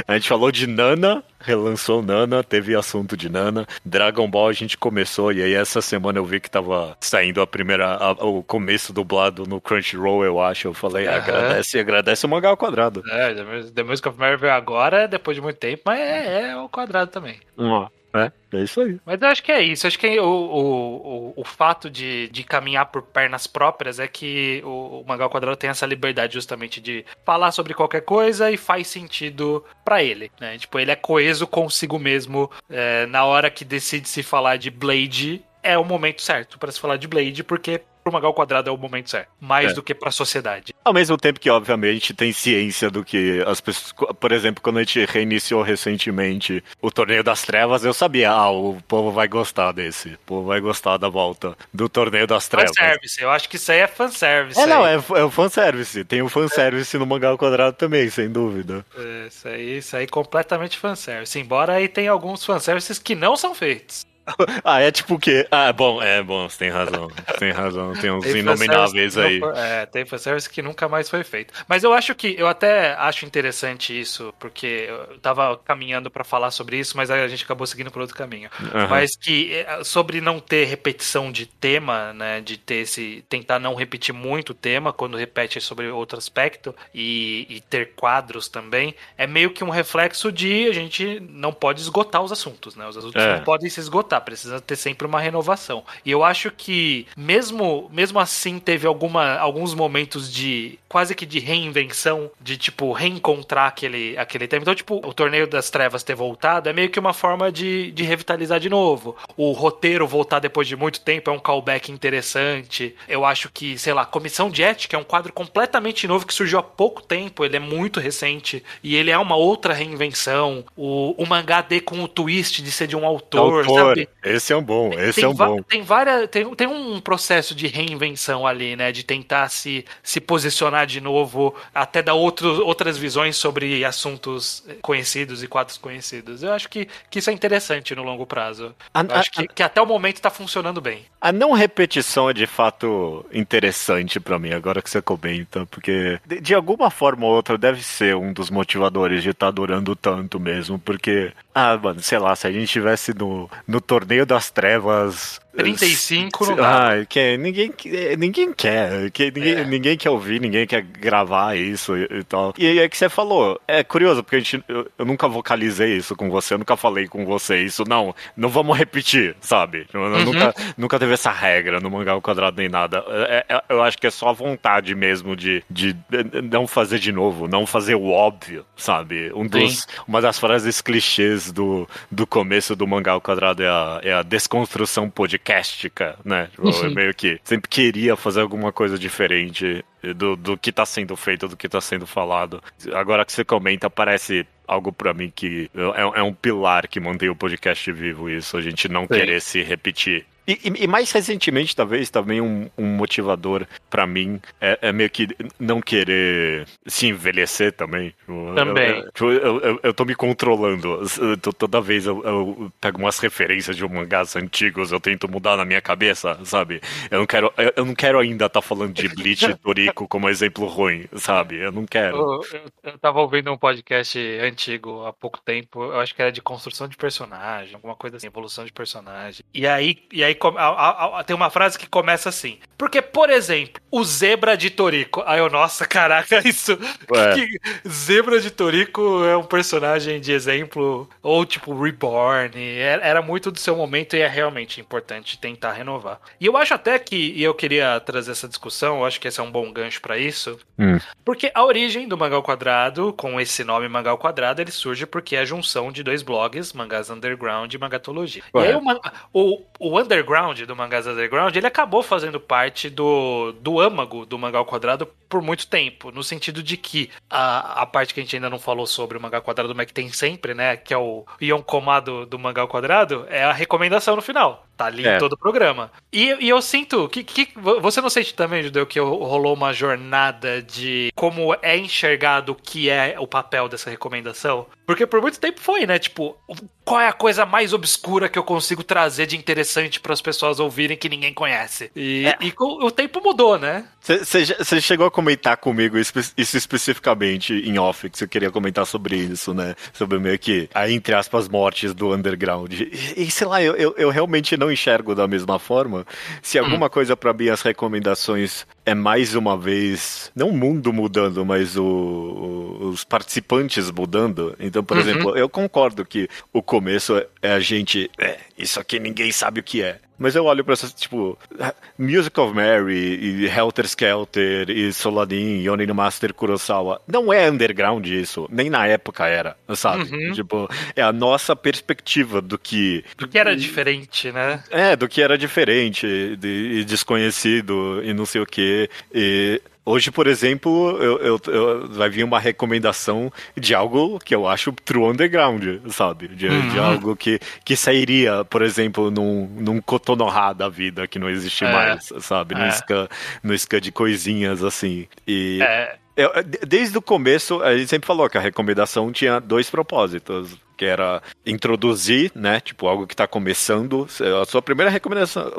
a, gente, falou de Nana, relançou Nana, teve assunto de Nana. Dragon Ball a gente começou, e aí essa semana eu vi que tava saindo a primeira, a, o começo dublado no Crunchyroll, eu acho. Eu falei, uhum. agradece, agradece o mangá ao quadrado. É, The Music of Marvel agora, depois de muito tempo, mas é, é o quadrado também. Uhum. É, é isso aí. Mas eu acho que é isso. Acho que o, o, o, o fato de, de caminhar por pernas próprias é que o, o Mangal Quadrado tem essa liberdade justamente de falar sobre qualquer coisa e faz sentido para ele, né? Tipo, ele é coeso consigo mesmo é, na hora que decide se falar de Blade é o momento certo para se falar de Blade, porque pro Magal Quadrado é o momento certo. Mais é. do que pra sociedade. Ao mesmo tempo que, obviamente, tem ciência do que as pessoas. Por exemplo, quando a gente reiniciou recentemente o Torneio das Trevas, eu sabia, ah, o povo vai gostar desse. O povo vai gostar da volta do Torneio das Trevas. Fanservice, eu acho que isso aí é fanservice. É, não, é, é o fanservice. Tem o fanservice é. no Magal Quadrado também, sem dúvida. É, isso aí, isso aí completamente fanservice. Embora aí tem alguns fanservices que não são feitos. [laughs] ah, é tipo o quê? Ah, bom, é bom, você tem razão. Você tem razão, tem uns tem inomináveis aí. É, tem fanservice que nunca mais foi feito. Mas eu acho que, eu até acho interessante isso, porque eu tava caminhando para falar sobre isso, mas a gente acabou seguindo por outro caminho. Uhum. Mas que é, sobre não ter repetição de tema, né, de ter esse, tentar não repetir muito o tema quando repete sobre outro aspecto e, e ter quadros também, é meio que um reflexo de a gente não pode esgotar os assuntos, né? Os assuntos é. não podem se esgotar precisa ter sempre uma renovação. E eu acho que mesmo mesmo assim teve alguma, alguns momentos de quase que de reinvenção, de tipo reencontrar aquele aquele tema. Então, tipo, o torneio das trevas ter voltado é meio que uma forma de, de revitalizar de novo. O roteiro voltar depois de muito tempo é um callback interessante. Eu acho que, sei lá, Comissão de Ética é um quadro completamente novo que surgiu há pouco tempo, ele é muito recente e ele é uma outra reinvenção. O, o mangá D com o twist de ser de um autor, autor. Sabe? Esse é um bom, esse tem, é um bom. Tem várias, tem, tem um processo de reinvenção ali, né? De tentar se, se posicionar de novo, até dar outro, outras visões sobre assuntos conhecidos e quadros conhecidos. Eu acho que, que isso é interessante no longo prazo. A, Eu acho a, que, que até o momento está funcionando bem. A não repetição é de fato interessante para mim, agora que você comenta, porque de, de, alguma forma ou outra deve ser um dos motivadores de estar tá durando tanto mesmo, porque, ah, mano, sei lá, se a gente estivesse no, no torneio das trevas 35 não dá. Ah, que, ninguém, ninguém quer. Que, ninguém, é. ninguém quer ouvir, ninguém quer gravar isso e, e, tal. E é que você falou. É curioso, porque a gente, eu, eu, nunca vocalizei isso com você, eu nunca falei com você isso. Não, não vamos repetir, sabe? Uhum. Nunca, nunca teve essa regra no mangá ao quadrado nem nada. É, é, eu acho que é só a vontade mesmo de, de não fazer de novo, não fazer o óbvio, sabe? Um dos, uma das frases clichês do, do começo do mangá ao quadrado é a, é a desconstrução podcast podcastica, né? Tipo, uhum. meio que sempre queria fazer alguma coisa diferente do, do que está sendo feito, do que está sendo falado. Agora que você comenta, parece algo para mim que é, é, um pilar que mantém o podcast vivo, isso, a gente não Sim. querer se repetir. E, e, mais recentemente, talvez, também um, um motivador para mim é, é, meio que não querer se envelhecer também. Também. Eu, eu, eu, eu tô me controlando. Toda vez eu, eu, pego umas referências de mangás antigos, eu tento mudar na minha cabeça, sabe? Eu não quero, eu, não quero ainda estar tá falando de Bleach e Toriko como exemplo ruim, sabe? Eu não quero. Eu, eu, tava ouvindo um podcast antigo há pouco tempo, eu acho que era de construção de personagem, alguma coisa assim, evolução de personagem. E aí, e aí tem uma frase que começa assim. Porque, por exemplo, o zebra de Toriko. Aí eu, nossa, caraca, [laughs] isso. Que, zebra de Toriko é um personagem de exemplo. Ou tipo, Reborn. Era, era muito do seu momento e é realmente importante tentar renovar. E eu acho até que, e eu queria trazer essa discussão, eu acho que esse é um bom gancho para isso. Hum. Porque a origem do Mangal Quadrado, com esse nome Mangal Quadrado, ele surge porque é a junção de dois blogs, Mangás Underground e Magatologia. Ué. E aí o, o, o Underground underground, do Mangás Underground, ele acabou fazendo parte do, do âmago do Mangá ao Quadrado por muito tempo, no sentido de que a, a parte que a gente ainda não falou sobre o Mangá ao Quadrado, mas que tem sempre, né, que é o Yonkomá do, do Mangá ao Quadrado, é a recomendação no final. Tá ali É. em todo o programa. E, e eu sinto que, que. Você não sente também, Judeu, que rolou uma jornada de como é enxergado o que é o papel dessa recomendação? Porque por muito tempo foi, né? Tipo, qual é a coisa mais obscura que eu consigo trazer de interessante para as pessoas ouvirem que ninguém conhece? E, É. e o tempo mudou, né? Você chegou a comentar comigo isso especificamente em off, que você queria comentar sobre isso, né? Sobre meio que a, entre aspas, mortes do underground. E, e, sei lá, eu, eu, eu realmente não enxergo da mesma forma. Se alguma coisa pra mim, as recomendações é mais uma vez, não o mundo mudando, mas o- o- os participantes mudando. Então, por Uhum. exemplo, eu concordo que o começo é- é a gente. É, isso aqui ninguém sabe o que é. Mas eu olho pra essas, tipo, Music of Mary, e Helter Skelter, e Solanin, e Onin Master Kurosawa. Não é underground isso, nem na época era, sabe? Uhum. Tipo, é a nossa perspectiva do que. Do que era diferente, né? É, do que era diferente de- e desconhecido e não sei o quê. E hoje, por exemplo, eu, eu- eu- vai vir uma recomendação de algo que eu acho true underground, sabe? De, de Uhum. algo que, que sairia, por exemplo, num, num Kotonoha da vida que não existe É. mais, sabe? No, É. ska, no ska de coisinhas assim. E É, de- desde o começo, a gente sempre falou que a recomendação tinha dois propósitos. Que era introduzir, né? Tipo, algo que tá começando. A sua primeira recomendação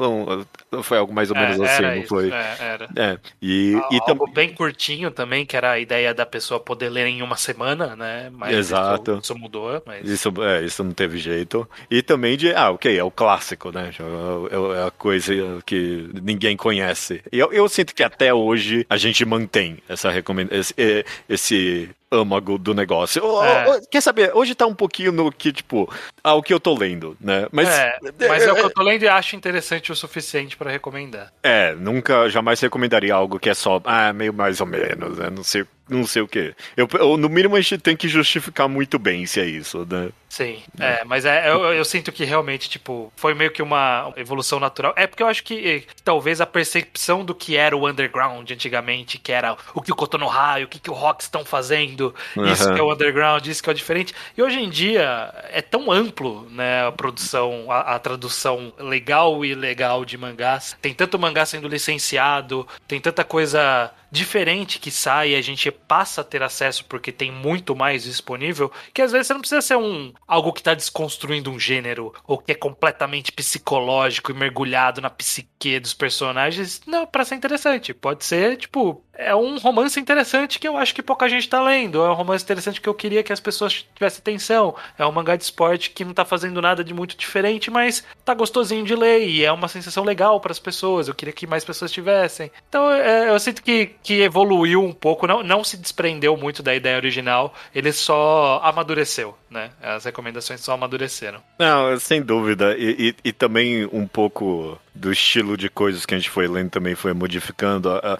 foi algo mais ou menos é, assim, não isso, foi? é, era. É. E, e Algo também. bem curtinho também, que era a ideia da pessoa poder ler em uma semana, né? Mas Exato. Isso, isso mudou, mas... Isso, é, isso não teve jeito. E também de, ah, ok, é o clássico, né? É, é a coisa que ninguém conhece. E eu, eu sinto que até hoje a gente mantém essa recomendação, esse, esse âmago do negócio. É. quer saber? Hoje tá um pouquinho no que, tipo, ah, o que eu tô lendo, né? Mas. é, mas é o que eu tô lendo e acho interessante o suficiente pra recomendar. É, nunca, jamais recomendaria algo que é só, ah, meio mais ou menos, né? Não sei, não sei o quê. Eu, eu- no mínimo a gente tem que justificar muito bem se é isso, né? Sim, é, mas é, eu, eu sinto que realmente, tipo, foi meio que uma evolução natural. É porque eu acho que eh, talvez a percepção do que era o underground antigamente, que era o que o Kotonoha, o que, que o rock estão fazendo, isso Aham. que é o underground, isso que é o diferente. E hoje em dia é tão amplo, né, a produção, a, a tradução legal e ilegal de mangás. Tem tanto mangá sendo licenciado, tem tanta coisa diferente que sai a gente passa a ter acesso porque tem muito mais disponível, que às vezes você não precisa ser um algo que tá desconstruindo um gênero ou que é completamente psicológico e mergulhado na psique dos personagens. Não, pra ser interessante. Pode ser, tipo, é um romance interessante que eu acho que pouca gente tá lendo. É um romance interessante que eu queria que as pessoas tivessem atenção. É um mangá de esporte que não tá fazendo nada de muito diferente, mas tá gostosinho de ler e é uma sensação legal para as pessoas. Eu queria que mais pessoas tivessem. Então é, eu sinto que, que evoluiu um pouco, não, não se desprendeu muito da ideia original, ele só amadureceu, né? As recomendações só amadureceram. Não, sem dúvida. E, e- e também um pouco do estilo de coisas que a gente foi lendo também foi modificando. A, a-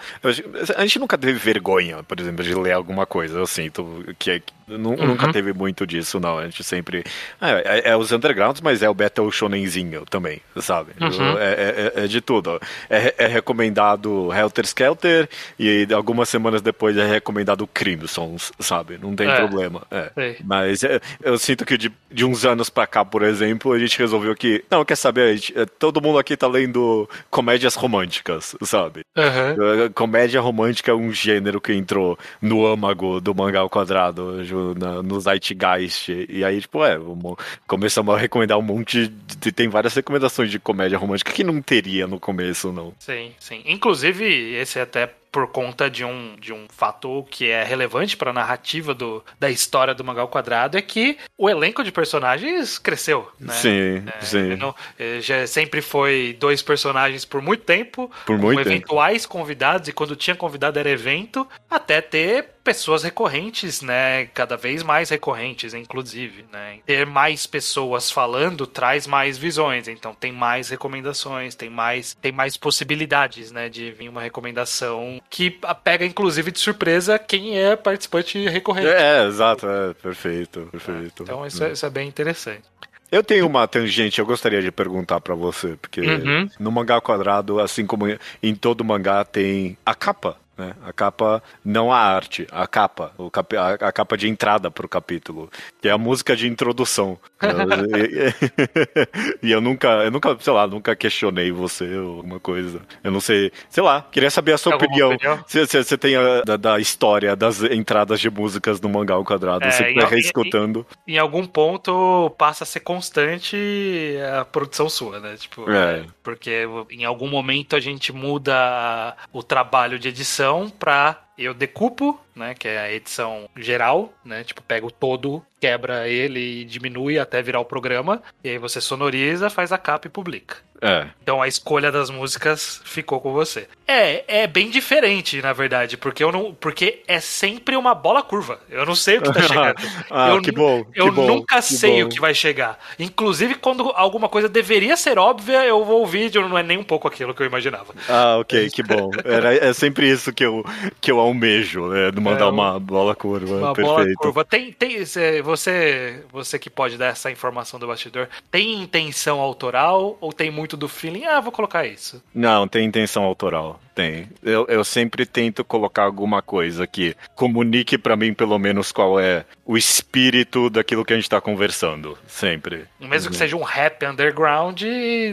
a gente nunca teve vergonha, por exemplo, de ler alguma coisa. Eu sinto que é- Uhum. nunca teve muito disso, não. A gente sempre. É, é- é os undergrounds, mas é o Battle Shonenzinho também, sabe? Uhum. É, é- é- é de tudo. É, recomendado Helter Skelter e algumas semanas depois é recomendado Crimsons, sabe? Não tem problema. É. Mas eu sinto que de, de uns anos pra cá, por exemplo, a gente resolveu que. Não, quer saber? A gente- é, todo mundo aqui tá lendo comédias românticas, sabe? Uhum. Comédia romântica é um gênero que entrou no âmago do mangá ao quadrado, na- no Zeitgeist. E aí, tipo, é, vamos- começamos a recomendar um monte de. Tem várias recomendações de comédia romântica que não teria no começo, não. Sim, sim. Inclusive, esse é até por conta de um, de um fato que é relevante para a narrativa do, da história do mangá ao quadrado, é que o elenco de personagens cresceu, né? Sim, É, sim. não- é, já sempre foi dois personagens por muito tempo, Por com muito tempo. eventuais convidados, e quando tinha convidado era evento, até ter pessoas recorrentes, né? Cada vez mais recorrentes, inclusive, né? Ter mais pessoas falando traz mais visões, então tem mais recomendações, tem mais, tem mais possibilidades, né? De vir uma recomendação que pega, inclusive, de surpresa quem é participante recorrente. É, exato, é, perfeito, perfeito. Então isso é, isso é bem interessante. Eu tenho uma tangente, eu gostaria de perguntar pra você, porque Uhum. no mangá quadrado, assim como em todo mangá, tem a capa. Né? A capa, não a arte, a capa, o cap, a, a capa de entrada pro capítulo, que é a música de introdução. [laughs] e eu nunca, eu nunca, sei lá, nunca questionei você ou alguma coisa. Eu não sei, sei lá, queria saber a sua opinião. opinião? Você tem a, da, da, história das entradas de músicas no mangá ao quadrado, é, você vai reescutando. Em, em, algum ponto passa a ser constante a produção sua, né? Tipo, é. porque em algum momento a gente muda o trabalho de edição pra eu decupo, né, que é a edição geral, né, tipo pega o todo, quebra ele e diminui até virar o programa, e aí você sonoriza, faz a capa e publica. É. Então a escolha das músicas ficou com você. É, é bem diferente, na verdade, porque eu não, porque é sempre uma bola curva. Eu não sei o que tá [laughs] chegando. ah, eu, que bom. Que eu bom, nunca que sei bom. o que vai chegar. Inclusive quando alguma coisa deveria ser óbvia, eu vou ouvir, não é nem um pouco aquilo que eu imaginava. Ah, ok, que bom. Era, é sempre isso que eu que eu almejo, né, de mandar é, uma bola curva. Uma perfeito. bola curva. Tem, tem você, você que pode dar essa informação do bastidor, tem intenção autoral ou tem muito do feeling? Ah, vou colocar isso. Não, tem intenção autoral. Tem. Eu, eu sempre tento colocar alguma coisa que comunique para mim, pelo menos, qual é o espírito daquilo que a gente tá conversando. Sempre. Mesmo uhum. que seja um rap underground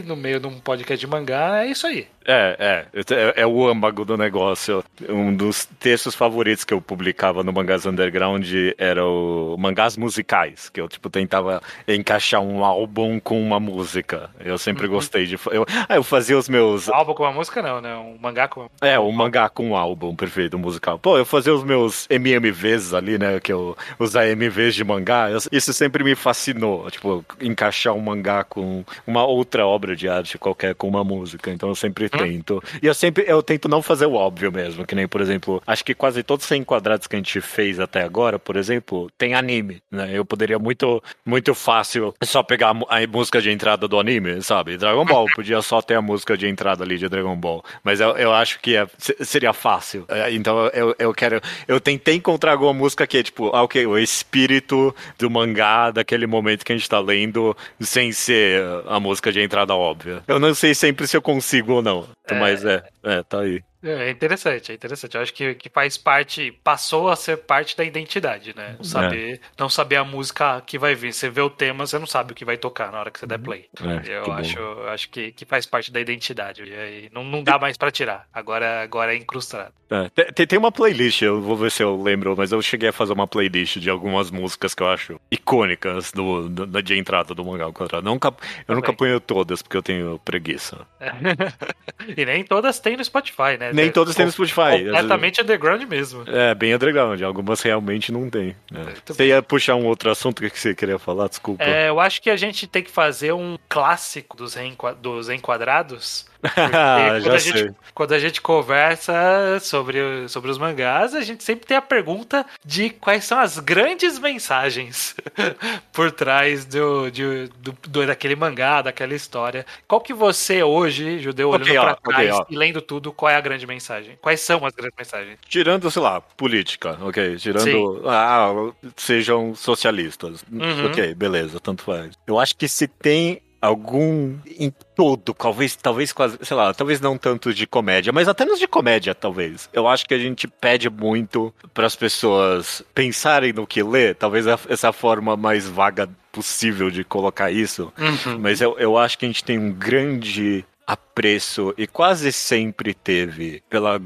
no meio de um podcast de mangá, é isso aí. É, é, é, é o âmago do negócio. Um dos textos favoritos que eu publicava no Mangás Underground era o Mangás Musicais, que eu, tipo, tentava encaixar um álbum com uma música. Eu sempre uhum. gostei de... Eu, ah, eu fazia os meus... Um álbum com uma música não, né? Um mangá com... É, um mangá com um álbum, perfeito, musical. Pô, eu fazia os meus MMVs ali, né, que eu... Os AMVs de mangá, isso sempre me fascinou, tipo, encaixar um mangá com uma outra obra de arte qualquer, com uma música. Então eu sempre tento. E eu sempre eu tento não fazer o óbvio mesmo, que nem, por exemplo, acho que quase todos os 100 quadrados que a gente fez até agora, por exemplo, tem anime, né? Eu poderia muito muito fácil só pegar a música de entrada do anime, sabe? Dragon Ball, podia só ter a música de entrada ali de Dragon Ball. Mas eu, eu acho que é, seria fácil. É, então eu, eu quero. Eu tentei encontrar alguma música que é tipo, ah, ok, o espírito do mangá, daquele momento que a gente tá lendo, sem ser a música de entrada óbvia. Eu não sei sempre se eu consigo ou não. É... Mas é, é, tá aí. É interessante, é interessante. Eu acho que, que faz parte, passou a ser parte da identidade, né? Não saber, é. não saber a música que vai vir. Você vê o tema, você não sabe o que vai tocar na hora que você der play. É, eu acho, acho que, que faz parte da identidade. E aí não, não dá mais para tirar. Agora, agora é incrustado. É, tem, tem uma playlist, eu vou ver se eu lembro, mas eu cheguei a fazer uma playlist de algumas músicas que eu acho icônicas do, do, de entrada do mangá ao quadrado. Eu nunca, eu nunca ponho todas porque eu tenho preguiça. [laughs] e nem todas tem no Spotify, né? Nem todas têm no Spotify. Completamente underground mesmo. É, bem underground. Algumas realmente não tem. Né? Você ia puxar um outro assunto que você queria falar? Desculpa. É, eu acho que a gente tem que fazer um clássico dos, dos enquadrados [laughs] quando, a gente, quando, a gente, conversa sobre, sobre os mangás, a gente sempre tem a pergunta de quais são as grandes mensagens [laughs] por trás do, de, do, do, daquele mangá, daquela história. Qual que você hoje, judeu, olhando okay, pra ó, trás okay, e lendo tudo, qual é a grande mensagem? Quais são as grandes mensagens? Tirando, sei lá, política, ok? Tirando, ah, sejam socialistas. Uhum. Ok, beleza, tanto faz. Eu acho que se tem algum em todo, talvez, talvez quase, sei lá, talvez não tanto de comédia, mas até nos de comédia, talvez. Eu acho que a gente pede muito para as pessoas pensarem no que lê, talvez essa forma mais vaga possível de colocar isso. Uhum. Mas eu, eu acho que a gente tem um grande apreço e quase sempre teve pela.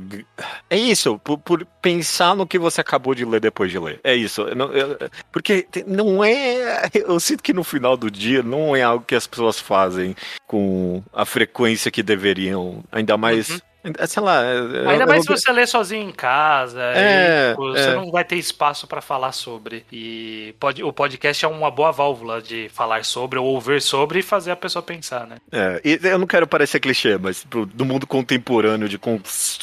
É isso, por, por, pensar no que você acabou de ler depois de ler. É isso. Não, eu, porque não é. Eu sinto que no final do dia não é algo que as pessoas fazem com a frequência que deveriam. Ainda mais. Uhum sei lá. É, Ainda mais eu... se você lê sozinho em casa. É, e, tipo, você é. não vai ter espaço para falar sobre. E pode, o podcast é uma boa válvula de falar sobre, ou ouvir sobre e fazer a pessoa pensar, né? É, e eu não quero parecer clichê, mas do mundo contemporâneo de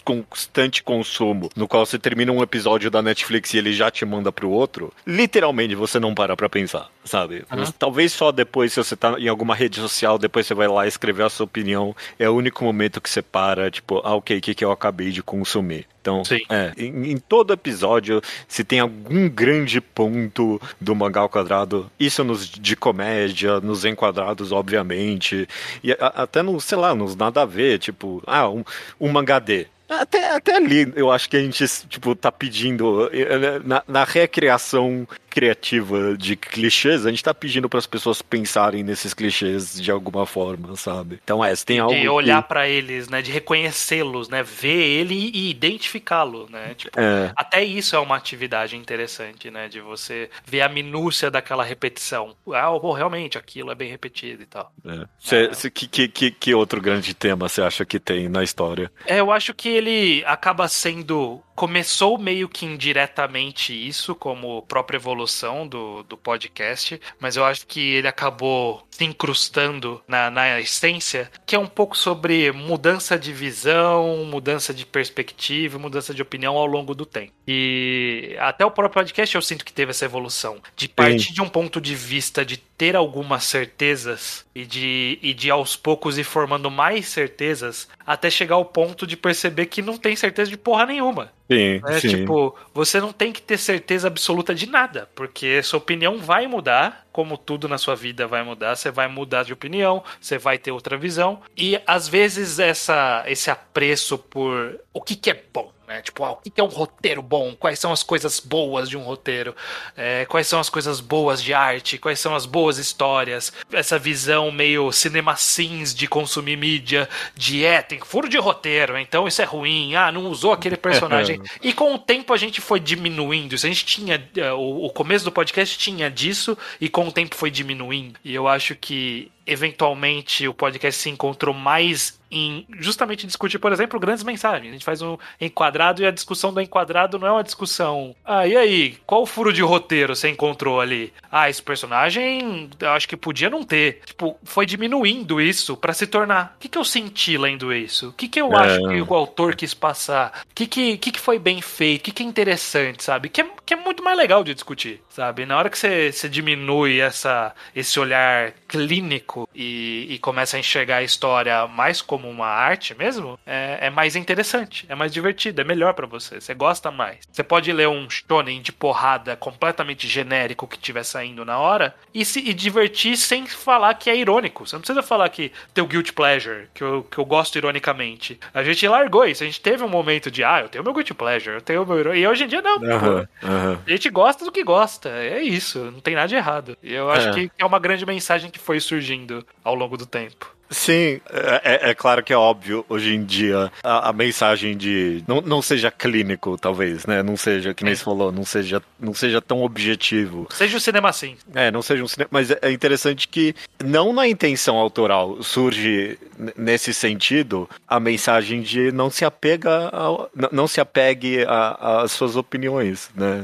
constante consumo, no qual você termina um episódio da Netflix e ele já te manda pro outro, literalmente você não para pra pensar, sabe? Uhum. Talvez só depois, se você tá em alguma rede social, depois você vai lá escrever a sua opinião, é o único momento que você para, tipo, ah, ok, o que, que eu acabei de consumir. Então, é, em, em, todo episódio, se tem algum grande ponto do mangá ao quadrado, isso nos de comédia, nos enquadrados, obviamente, e a, até nos, sei lá, nos nada a ver, tipo, ah, um, um mangá D Até, até ali, eu acho que a gente, tipo, tá pedindo. Eh, na, na recriação criativa de clichês, a gente tá pedindo para as pessoas pensarem nesses clichês de alguma forma, sabe? Então, é, se tem algo. De olhar que... para eles, né? De reconhecê-los, né? Ver ele e identificá-lo, né? Tipo, é. Até isso é uma atividade interessante, né? De você ver a minúcia daquela repetição. Ah, oh, realmente, aquilo é bem repetido e tal. É. Cê, é. Que, que, que outro grande tema você acha que tem na história? É, eu acho que ele acaba sendo começou meio que indiretamente isso, como própria evolução do, do podcast, mas eu acho que ele acabou se incrustando na, na essência, que é um pouco sobre mudança de visão, mudança de perspectiva, mudança de opinião ao longo do tempo. E até o próprio podcast eu sinto que teve essa evolução, de partir Sim. de um ponto de vista de ter algumas certezas e de, e de aos poucos ir formando mais certezas até chegar ao ponto de perceber que não tem certeza de porra nenhuma. Sim, é, sim. Tipo, você não tem que ter certeza absoluta de nada, porque sua opinião vai mudar, como tudo na sua vida vai mudar, você vai mudar de opinião, você vai ter outra visão, e às vezes essa, esse apreço por o que, que é bom né? Tipo, ah, o que é um roteiro bom? Quais são as coisas boas de um roteiro? É, quais são as coisas boas de arte? Quais são as boas histórias? Essa visão meio cinema sims de consumir mídia, de é, tem furo de roteiro, então isso é ruim, ah, não usou aquele [laughs] personagem. e com o tempo a gente foi diminuindo isso. A gente tinha. É, o começo do podcast tinha disso, e com o tempo foi diminuindo. E eu acho que eventualmente o podcast se encontrou mais em justamente discutir, por exemplo, grandes mensagens. A gente faz um enquadrado e a discussão do enquadrado não é uma discussão. Ah, e aí? Qual furo de roteiro você encontrou ali? Ah, esse personagem eu acho que podia não ter. Tipo, foi diminuindo isso para se tornar. O que, que eu senti lendo isso? O que, que eu é... acho que o autor quis passar? O que, que, que, que foi bem feito? O que, que é interessante, sabe? Que é, que é muito mais legal de discutir, sabe? Na hora que você, você diminui essa, esse olhar clínico e, e começa a enxergar a história mais como uma arte mesmo, é, é mais interessante, é mais divertido, é melhor para você, você gosta mais. Você pode ler um shonen de porrada completamente genérico que tiver saindo na hora e se e divertir sem falar que é irônico. Você não precisa falar que teu guilt pleasure, que eu, que eu gosto ironicamente. A gente largou isso, a gente teve um momento de, ah, eu tenho meu guilt pleasure, eu tenho meu E hoje em dia não. Uhum, uhum. A gente gosta do que gosta, é isso, não tem nada de errado. E eu acho é. que é uma grande mensagem que foi surgindo ao longo do tempo. Sim, é, é, é, claro que é óbvio hoje em dia a, a, mensagem de não, não seja clínico, talvez, né? Não seja, que nem é. você falou, não seja, não seja tão objetivo. Seja um cinema assim. É, não seja um cinema. Mas é interessante que não na intenção autoral surge nesse sentido a mensagem de não se apega ao, não se apegue às suas opiniões, né?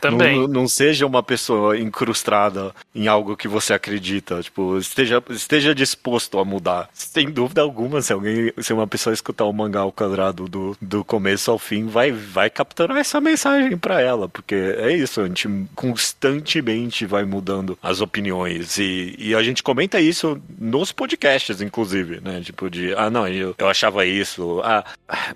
Também. Não, não seja uma pessoa incrustada em algo que você acredita. Tipo, esteja, esteja disposto a mudar mudar. Sem dúvida alguma, se alguém, se uma pessoa escutar o mangá ao quadrado do, do começo ao fim, vai, vai capturar essa mensagem para ela, porque é isso, a gente constantemente vai mudando as opiniões e, e a gente comenta isso nos podcasts, inclusive, né? Tipo de, ah, não, eu, eu achava isso. Ah,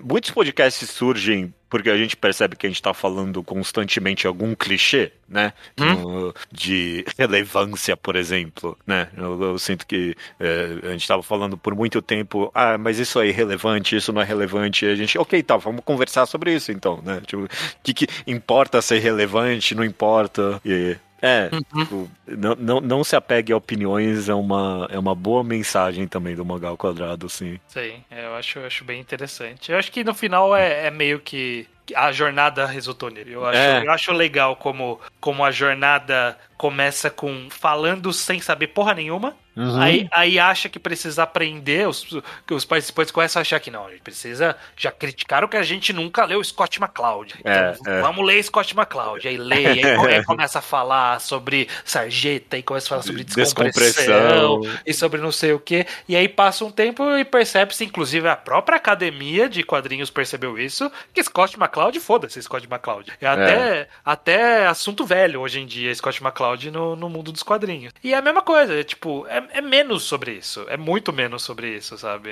muitos podcasts surgem porque a gente percebe que a gente está falando constantemente algum clichê, né? Hum? De [laughs] relevância, por exemplo, né? Eu, eu sinto que é, a gente estava falando por muito tempo, ah, mas isso é irrelevante, isso não é relevante. E a gente, ok, tá, vamos conversar sobre isso então, né? Tipo, o que, que importa ser relevante, não importa. E é, uhum. tipo, não, não, não se apegue a opiniões é uma, é uma boa mensagem também do Mangá ao Quadrado, sim. Sim, é, eu acho, eu acho bem interessante. Eu acho que no final é, é meio que a jornada resultou nele. Eu acho, é. eu acho legal como, como a jornada começa com falando sem saber porra nenhuma. Uhum. Aí, aí acha que precisa aprender, os, que os participantes começam a achar que não, a gente precisa. Já criticaram que a gente nunca leu Scott McCloud. É, então, é. vamos ler Scott McCloud. Aí lê, aí, aí [laughs] começa a falar sobre sarjeta, e começa a falar sobre descompressão, descompressão. e sobre não sei o que. E aí passa um tempo e percebe-se, inclusive a própria academia de quadrinhos percebeu isso, que Scott McCloud, foda-se Scott McCloud. É até, é. até assunto velho hoje em dia, Scott McCloud no, no mundo dos quadrinhos. E é a mesma coisa, é tipo, é, é menos sobre isso. É muito menos sobre isso, sabe?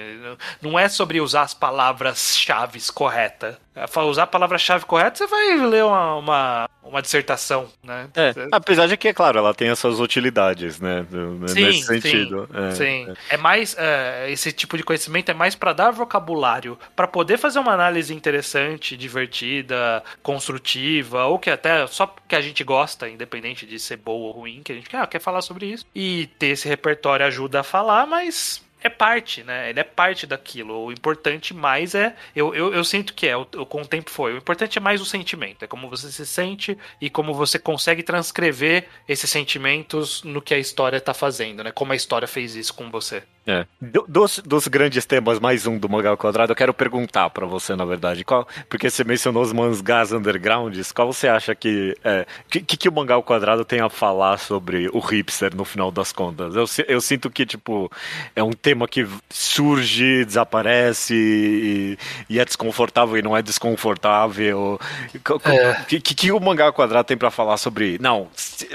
Não é sobre usar as palavras-chave corretas. É, usar a palavra-chave correta, você vai ler uma, uma, uma dissertação, né? É, apesar de que, é claro, ela tem essas utilidades, né? Sim, Nesse sentido. Sim, é, sim. É. é mais. É, esse tipo de conhecimento é mais para dar vocabulário, para poder fazer uma análise interessante, divertida, construtiva, ou que até só que a gente gosta, independente de ser boa ou ruim, que a gente quer, ah, quer falar sobre isso. E ter esse repertório ajuda a falar, mas é parte, né? Ele é parte daquilo. O importante mais é. Eu, eu, eu sinto que é, o, com o tempo foi. O importante é mais o sentimento. É como você se sente e como você consegue transcrever esses sentimentos no que a história tá fazendo, né? Como a história fez isso com você. É. Dos, dos grandes temas, mais um do Mangá Quadrado, eu quero perguntar para você, na verdade, qual, porque você mencionou os mangás undergrounds, qual você acha que é, que, que o Mangá Quadrado tem a falar sobre o hipster no final das contas? Eu, eu sinto que, tipo, é um tema que surge, desaparece e, e é desconfortável e não é desconfortável. O é. que, que o Mangá Quadrado tem para falar sobre, não,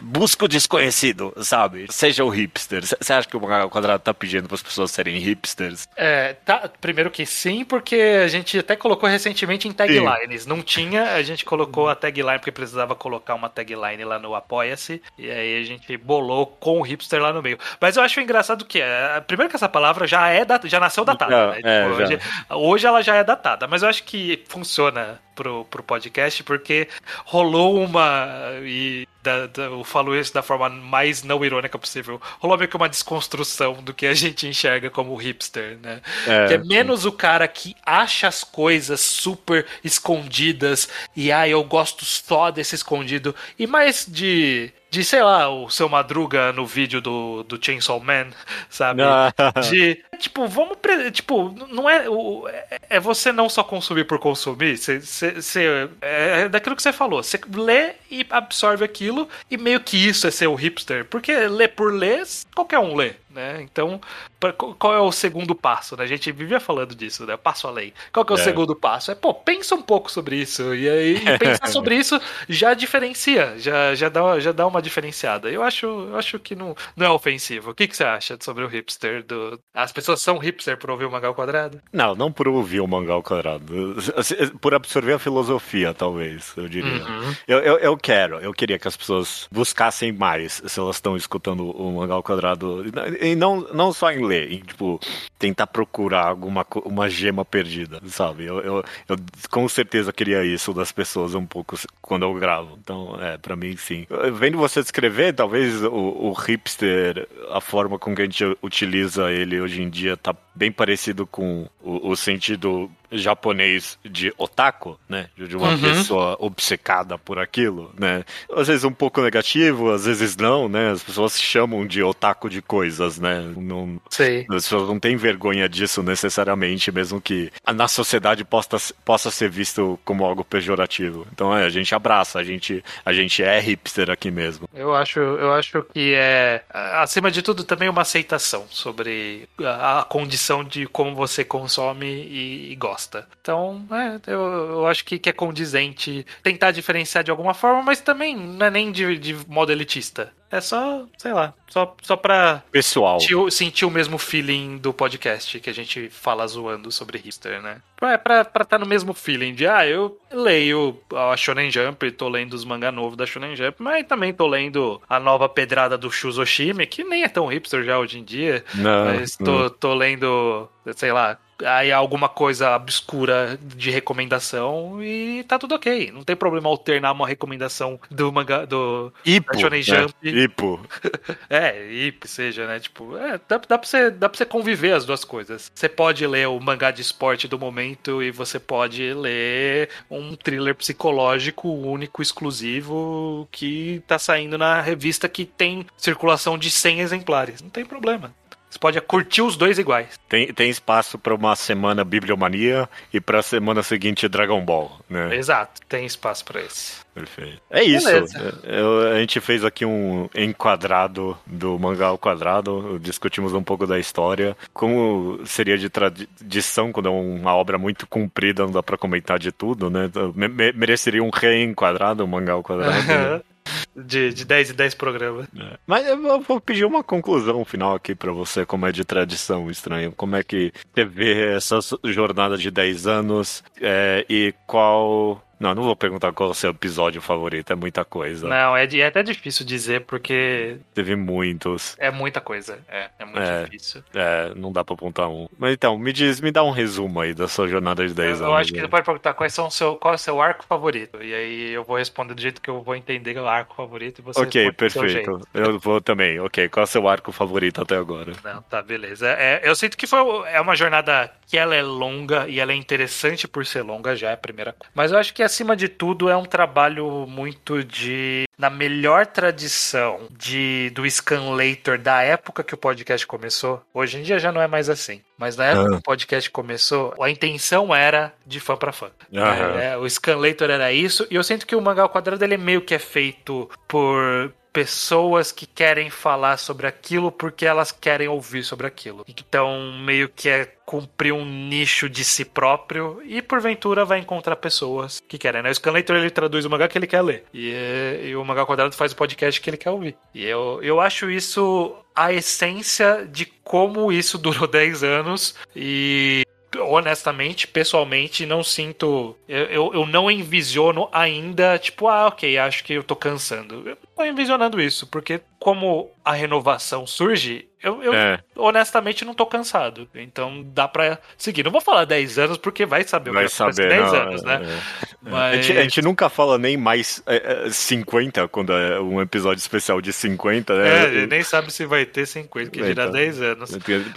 busca o desconhecido, sabe? Seja o hipster. Você acha que o Mangá Quadrado tá pedindo as pessoas serem hipsters? É, tá, primeiro que sim, porque a gente até colocou recentemente em taglines. Sim. Não tinha, a gente colocou a tagline porque precisava colocar uma tagline lá no Apoia-se. E aí a gente bolou com o hipster lá no meio. Mas eu acho engraçado que, é, primeiro que essa palavra já é já nasceu datada. Né? É, tipo, hoje, hoje ela já é datada, mas eu acho que funciona pro, pro podcast, porque rolou uma. E da, da, eu falo isso da forma mais não irônica possível. Rolou meio que uma desconstrução do que a gente enxerga como hipster, né? É, que é menos sim. o cara que acha as coisas super escondidas e ah, eu gosto só desse escondido, e mais de de, sei lá, o seu Madruga no vídeo do, do Chainsaw Man, [laughs] sabe? Ah. De, tipo, vamos. Tipo, não é. É você não só consumir por consumir. Você, você, é daquilo que você falou. Você lê e absorve aquilo, e meio que isso é ser o hipster. Porque ler por ler, qualquer um lê né? Então, qual é o segundo passo? Né? A gente vivia falando disso, né? Passo além. Qual que é o é. segundo passo? É, pô, pensa um pouco sobre isso. E aí, [laughs] pensar sobre isso já diferencia, já, já, dá, já dá uma diferenciada. Eu acho, eu acho que não, não é ofensivo. O que, que você acha sobre o hipster? Do... As pessoas são hipster por ouvir o Mangal Quadrado? Não, não por ouvir o Mangal Quadrado. Por absorver a filosofia, talvez, eu diria. Uhum. Eu, eu, eu quero, eu queria que as pessoas buscassem mais se elas estão escutando o Mangal Quadrado e não, não só em ler, em, tipo, tentar procurar alguma uma gema perdida, sabe? Eu, eu, eu, com certeza queria isso das pessoas um pouco quando eu gravo. Então, é, para mim, sim. Vendo você descrever, talvez o, o hipster, a forma com que a gente utiliza ele hoje em dia tá bem parecido com o, o sentido japonês de otaku, né? De uma uhum. pessoa obcecada por aquilo, né? Às vezes um pouco negativo, às vezes não, né? As pessoas chamam de otaku de coisas, né? Não, Sei. As pessoas não têm vergonha disso necessariamente, mesmo que na sociedade possa, possa ser visto como algo pejorativo. Então é, a gente abraça, a gente, a gente é hipster aqui mesmo. Eu acho, eu acho que é, acima de tudo, também uma aceitação sobre a, a condição de como você consome e, e gosta gosta. Então, é, eu, eu acho que, que é condizente tentar diferenciar de alguma forma, mas também não é nem de, de modo elitista. É só, sei lá, só, só pra. Pessoal. Sentir, sentir o mesmo feeling do podcast que a gente fala zoando sobre hipster, né? É pra estar tá no mesmo feeling de, ah, eu leio a Shonen Jump, tô lendo os mangá novo da Shonen Jump, mas também tô lendo a nova pedrada do Shuzoshime, que nem é tão hipster já hoje em dia. Não. Mas tô, tô lendo, sei lá, aí alguma coisa obscura de recomendação e tá tudo ok. Não tem problema alternar uma recomendação do mangá do Ipo, Shonen né? Jump. Ipo. [laughs] é, Ipo seja, né? Tipo, é, dá, dá, pra você, dá pra você conviver as duas coisas. Você pode ler o mangá de esporte do momento e você pode ler um thriller psicológico único, exclusivo, que tá saindo na revista que tem circulação de 100 exemplares. Não tem problema. Você pode curtir os dois iguais. Tem, tem espaço para uma semana Bibliomania e para a semana seguinte Dragon Ball, né? Exato, tem espaço para esse. Perfeito. É isso. Eu, a gente fez aqui um enquadrado do mangá ao quadrado. Discutimos um pouco da história. Como seria de tradição quando é uma obra muito comprida, não dá para comentar de tudo, né? Mereceria um reenquadrado, o mangá ao quadrado. Né? De, de 10 e 10 programas. É. Mas eu vou pedir uma conclusão final aqui para você, como é de tradição estranho. Como é que você vê essa jornada de 10 anos é, e qual Não, não vou perguntar qual é o seu episódio favorito, é muita coisa. Não, é, é até difícil dizer, porque. Teve muitos. É muita coisa. É, é muito É. difícil. É, não dá pra apontar um. Mas então, me diz, me dá um resumo aí da sua jornada de 10 Eu, anos. eu acho que né? você pode perguntar quais são o seu, qual é o seu arco favorito. E aí eu vou responder do jeito que eu vou entender o arco favorito e você Ok, perfeito. Eu vou também. Ok, qual é o seu arco favorito até agora? Não, tá, beleza. É, eu sinto que foi é uma jornada que ela é longa e ela é interessante por ser longa, já é a primeira coisa. Mas eu acho que acima de tudo é um trabalho muito de na melhor tradição de do Scanlator da época que o podcast começou. Hoje em dia já não é mais assim. Mas na época Ah. que o podcast começou, a intenção era de fã pra fã. Aham. É, o Scanlator era isso, e eu sinto que o Mangá ao Quadrado ele é meio que é feito por pessoas que querem falar sobre aquilo porque elas querem ouvir sobre aquilo. Então, meio que é cumprir um nicho de si próprio e porventura vai encontrar pessoas que querem, né? O Scanlator ele traduz o mangá que ele quer ler e, e o Mangá Quadrado faz o podcast que ele quer ouvir. E eu, eu acho isso a essência de como isso durou [laughs] 10 anos e honestamente, pessoalmente, não sinto. Eu, eu, eu não envisiono ainda, tipo, ah, ok, acho que eu tô cansando. Eu tô envisionando isso, porque como a renovação surge, eu, eu É. honestamente não tô cansado. Então dá pra seguir. Não vou falar 10 anos, porque vai saber o Vai que acontece em saber, 10 não, anos, é, né? é. Mas. A, gente, a gente nunca fala nem mais é, é, 50 quando é um episódio especial de 50, né? É, ele nem sabe se vai ter 50, que dirá Então. 10 anos.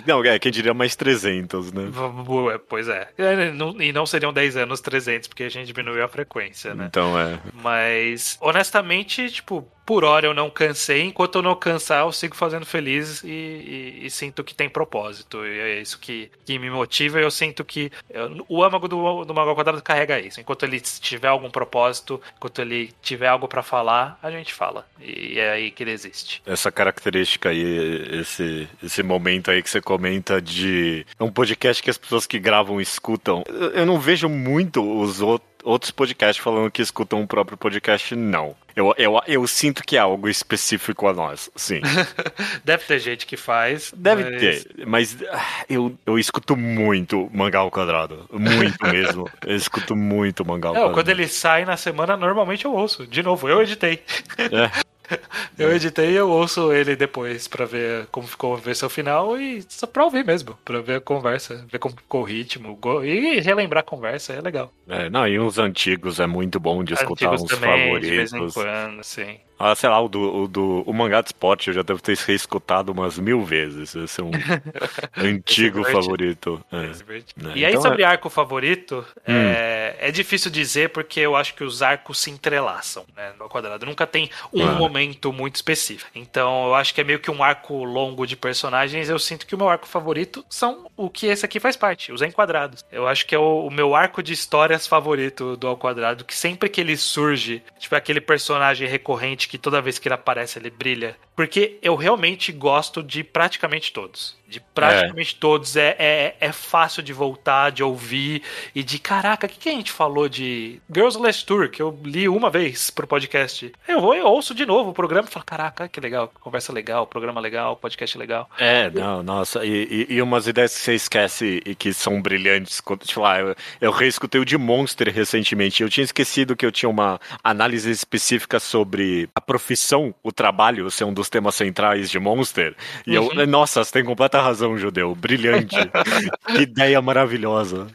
Não, é, quem diria mais 300, né? Ué, Pois é. É, não- E não seriam 10 anos 300, porque a gente diminuiu a frequência, né? Então, é. Mas, honestamente, tipo, por hora eu não cansei. Enquanto eu não cansar, eu sigo fazendo feliz e, e- e sinto que tem propósito. E é isso que, que me motiva. E eu sinto que eu- o âmago do, do Mago ao Quadrado carrega isso. Enquanto ele tiver algum propósito, enquanto ele tiver algo pra falar, a gente fala. E é aí que ele existe. Essa característica aí, esse, esse momento aí que você comenta de. É um podcast que as pessoas que gravam escutam. Eu- Eu não vejo muito os outros. Outros podcasts falando que escutam o próprio podcast, não. Eu, eu, eu sinto que é algo específico a nós, sim. [laughs] Deve ter gente que faz. Deve mas- ter, mas ah, eu, eu escuto muito mangá ao quadrado. Muito [laughs] mesmo. Eu escuto muito mangá ao Não, quadrado. quando ele sai na semana, normalmente eu ouço. De novo, eu editei. É. [laughs] [laughs] Eu editei e eu ouço ele depois pra ver como ficou a versão final e só pra ouvir mesmo, pra ver a conversa, ver como ficou o ritmo e relembrar a conversa, é legal. É, não, e uns antigos é muito bom de escutar Antigos uns também, de vez em favoritos. quando, sim. Ah, sei lá, o do, o do o mangá de esporte eu já devo ter reescutado umas mil vezes. Esse é um [laughs] antigo divertido. favorito. É. É, É, E aí, então sobre arco favorito, Hum. é, é difícil dizer porque eu acho que os arcos se entrelaçam né, no quadrado. Nunca tem um Claro. momento muito específico. Então, eu acho que é meio que um arco longo de personagens. Eu sinto que o meu arco favorito são o que esse aqui faz parte, os enquadrados. Eu acho que é o, o meu arco de histórias favorito do Ao Quadrado, que sempre que ele surge, tipo aquele personagem recorrente que toda vez que ele aparece ele brilha. Porque eu realmente gosto de praticamente todos. De praticamente todos. É, é, é fácil de voltar, de ouvir e de caraca, o que, que a gente falou de Girls Last Tour, que eu li uma vez pro podcast. Eu vou e ouço de novo o programa e falo, caraca, que legal, conversa legal, programa legal, podcast legal. É, não, nossa, e, e, e umas ideias que você esquece e que são brilhantes. quando- Tipo, ah, eu, eu reescutei o de Monster recentemente. Eu tinha esquecido que eu tinha uma análise específica sobre a profissão, o trabalho, ser um dos temas centrais de Monster. E eu, nossa, você tem completa razão, judeu. Brilhante. [laughs] que ideia maravilhosa.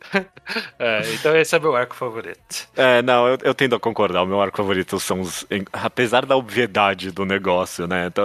É, então esse é meu arco favorito. É, não, eu, eu tendo a concordar. O meu arco favorito são os. em- Apesar da obviedade do negócio, né? Então,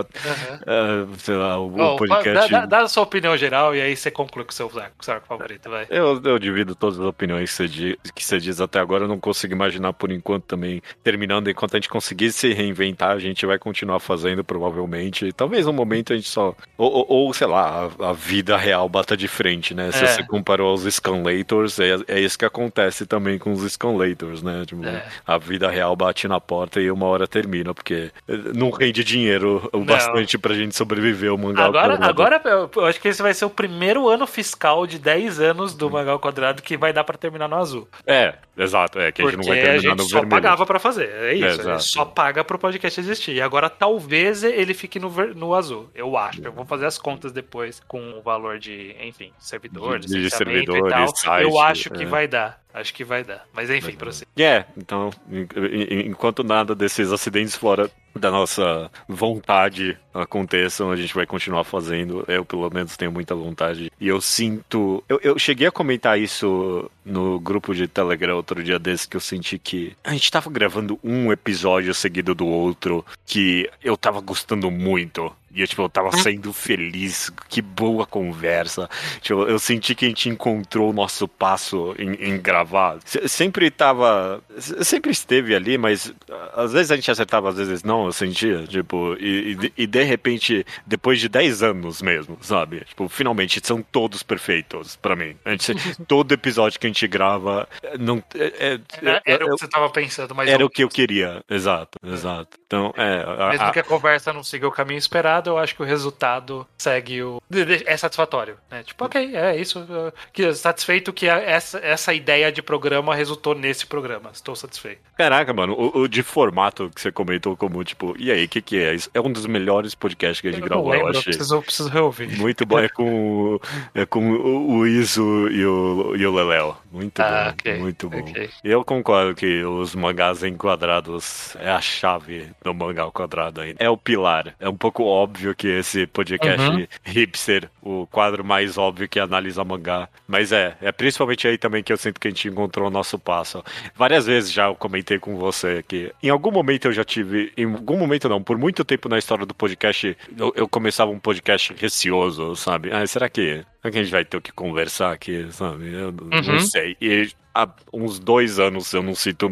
é, sei lá, o, o Bom, podcast. dá, dá- dá a sua opinião geral e aí você conclui com o seu arco, seu arco favorito, vai. Eu, eu divido todas as opiniões que você, di- que você diz até agora. Eu não consigo imaginar por enquanto também terminando. Enquanto a gente conseguir se reinventar, a gente vai continuar fazendo, provavelmente. Talvez um momento a gente só. Ou, ou- ou, sei lá, a, a vida real bata de frente, né? Se É. você comparou aos Scanlators, é, é isso que acontece também com os Scanlators, né? Tipo, É. a vida real bate na porta e uma hora termina, porque eh, não rende dinheiro o Não. bastante pra gente sobreviver o mangá. ao Agora, quadrado. agora eu- acho que esse vai ser o primeiro ano fiscal de 10 anos do Magal Quadrado que vai dar pra terminar no azul. É, exato. É que a gente Porque não vai a terminar gente no só vermelho. pagava pra fazer. É isso. É, a gente só paga pro podcast existir. E agora talvez ele fique no, no azul. Eu acho. Eu vou fazer as contas depois com o valor de, enfim, servidor, De- servidor, e tal. site, eu acho que é. vai dar. Acho que vai dar. Mas enfim, você. É, yeah, então, enquanto nada desses acidentes fora da nossa vontade aconteçam, a gente vai continuar fazendo. Eu, pelo menos, tenho muita vontade. E eu sinto. Eu, eu cheguei a comentar isso no grupo de Telegram outro dia desse, que eu senti que a gente tava gravando um episódio seguido do outro que eu tava gostando muito. E eu, tipo, eu tava sendo feliz, que boa conversa. Tipo, eu senti que a gente encontrou o nosso passo em, em gravar. Sempre tava. Sempre esteve ali, mas às vezes a gente acertava, às vezes não, eu sentia. Tipo, e, e, e de repente, depois de 10 anos mesmo, sabe? Tipo, finalmente são todos perfeitos para mim. A gente, [laughs] todo episódio que a gente grava. Não, é, era, era eu, o que você tava pensando, mas. Era o que eu queria, exato, exato. Então, é. A, Mesmo a, que a conversa não siga o caminho esperado eu acho que o resultado segue o. É satisfatório. Né? Tipo, ok, é isso. Que, satisfeito que essa, essa ideia de programa resultou nesse programa. Estou satisfeito. Caraca, mano, o, o de formato que você comentou como, tipo, e aí, o que, que é? Isso é um dos melhores podcasts que a gente eu gravou, lembro, eu achei. Preciso, preciso reouvir. Muito bom, é com, é com o Iso e o, e o Leléo. Muito ah, bom, okay, muito bom. Okay. Eu concordo que os mangás enquadrados é a chave do mangá ao quadrado ainda. É o pilar. É um pouco óbvio que esse podcast uhum. hipster, o quadro mais óbvio que analisa mangá. Mas é, é principalmente aí também que eu sinto que a gente encontrou o nosso passo. Várias vezes já eu comentei com você que em algum momento eu já tive, em algum momento não, por muito tempo na história do podcast, eu, eu começava um podcast receoso, sabe? Ah, será que, será que a gente vai ter o que conversar aqui, sabe? Eu uhum. não sei. E há uns dois anos, eu não sinto,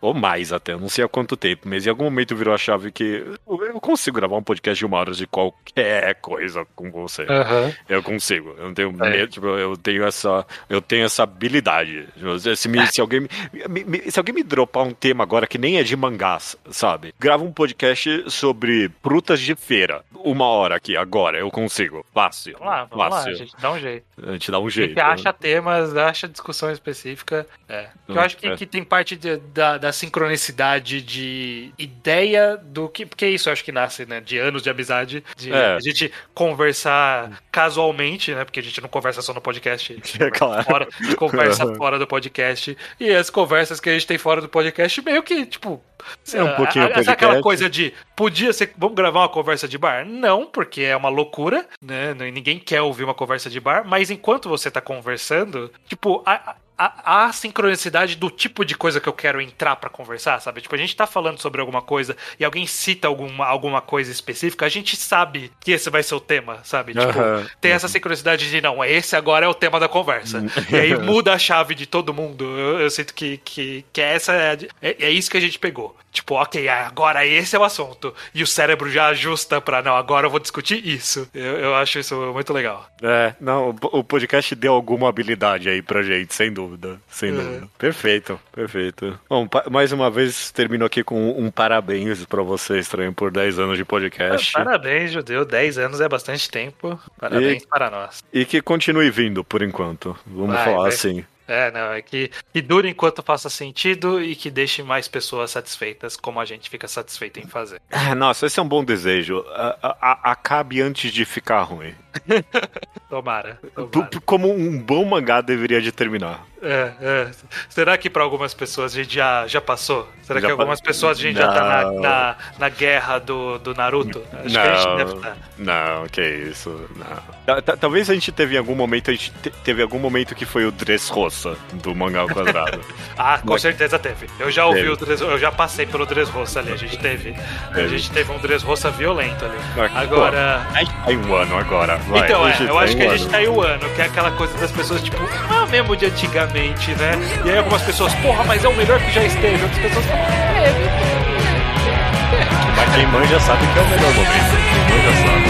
ou mais até, eu não sei há quanto tempo, mas em algum momento virou a chave que eu consigo gravar um podcast de uma hora de qualquer coisa com você. Uhum. Eu consigo, eu não tenho é. medo, tipo, eu tenho essa, eu tenho essa habilidade. Se, me, se, alguém me, me, se alguém me dropar um tema agora que nem é de mangás, sabe? Grava um podcast sobre frutas de feira, uma hora aqui, agora, eu consigo. Fácil. Vamos lá, vamos fácil. lá, a gente dá um jeito. A gente dá um jeito. A gente acha temas, acha discussão específica é. Eu acho que, é. que tem parte de, da, da sincronicidade de ideia do que. Porque isso eu acho que nasce, né? De anos de amizade, de é. a gente conversar casualmente, né? Porque a gente não conversa só no podcast. [laughs] É claro. Fora, a gente conversa fora do podcast. E as conversas que a gente tem fora do podcast, meio que, tipo. É um pouquinho a, aquela coisa de podia ser. Vamos gravar uma conversa de bar? Não, porque é uma loucura, né? Ninguém quer ouvir uma conversa de bar, mas enquanto você tá conversando, tipo, a, a, a, sincronicidade do tipo de coisa que eu quero entrar para conversar, sabe? Tipo, a gente tá falando sobre alguma coisa e alguém cita alguma, alguma coisa específica, a gente sabe que esse vai ser o tema, sabe? Tipo, tem essa sincronicidade de, não, esse agora é o tema da conversa. Uhum. e aí [laughs] muda a chave de todo mundo. Eu, eu sinto que, que, que essa é, é, é, isso que a gente pegou. Tipo, ok, agora esse é o assunto. E o cérebro já ajusta pra, não, agora eu vou discutir isso. Eu, eu acho isso muito legal. É, não, o podcast deu alguma habilidade aí pra gente, sem dúvida sem uhum. dúvida. Perfeito, perfeito. Bom, mais uma vez termino aqui com um parabéns para você, estranho, por 10 anos de podcast. Parabéns, Judeu. 10 anos é bastante tempo. Parabéns e, para nós. E que continue vindo por enquanto. Vamos vai, falar vai. assim. É, não, é que, que dure enquanto faça sentido e que deixe mais pessoas satisfeitas, como a gente fica satisfeito em fazer. [laughs] Nossa, esse é um bom desejo. A, a, acabe antes de ficar ruim. tomara. tomara. Como um bom mangá deveria de terminar. É, é. Será que para algumas pessoas a gente já, já passou? Será já que algumas pa... pessoas a gente não. já tá na, na, na, guerra do, do Naruto? Acho não, que a gente deve estar. Tá. Não, que isso. Não. Talvez a gente teve em algum momento, a gente teve algum momento que foi o Dressrosa do mangá ao quadrado. [laughs] ah, com Mas... certeza teve. Eu já ouvi teve. o Dress, eu já passei pelo Dressrosa ali, a gente teve. A gente teve um Dressrosa violento ali. Agora. Pô, a gente tá em um ano agora. Vai, então, é, eu acho que a gente tá em um ano, que é aquela coisa das pessoas, tipo, ah, mesmo de antigamente né? E aí algumas pessoas, porra, mas é o melhor que já esteve. Outras pessoas falam, é, é, Mas quem manja sabe que é o melhor momento. Quem manja sabe.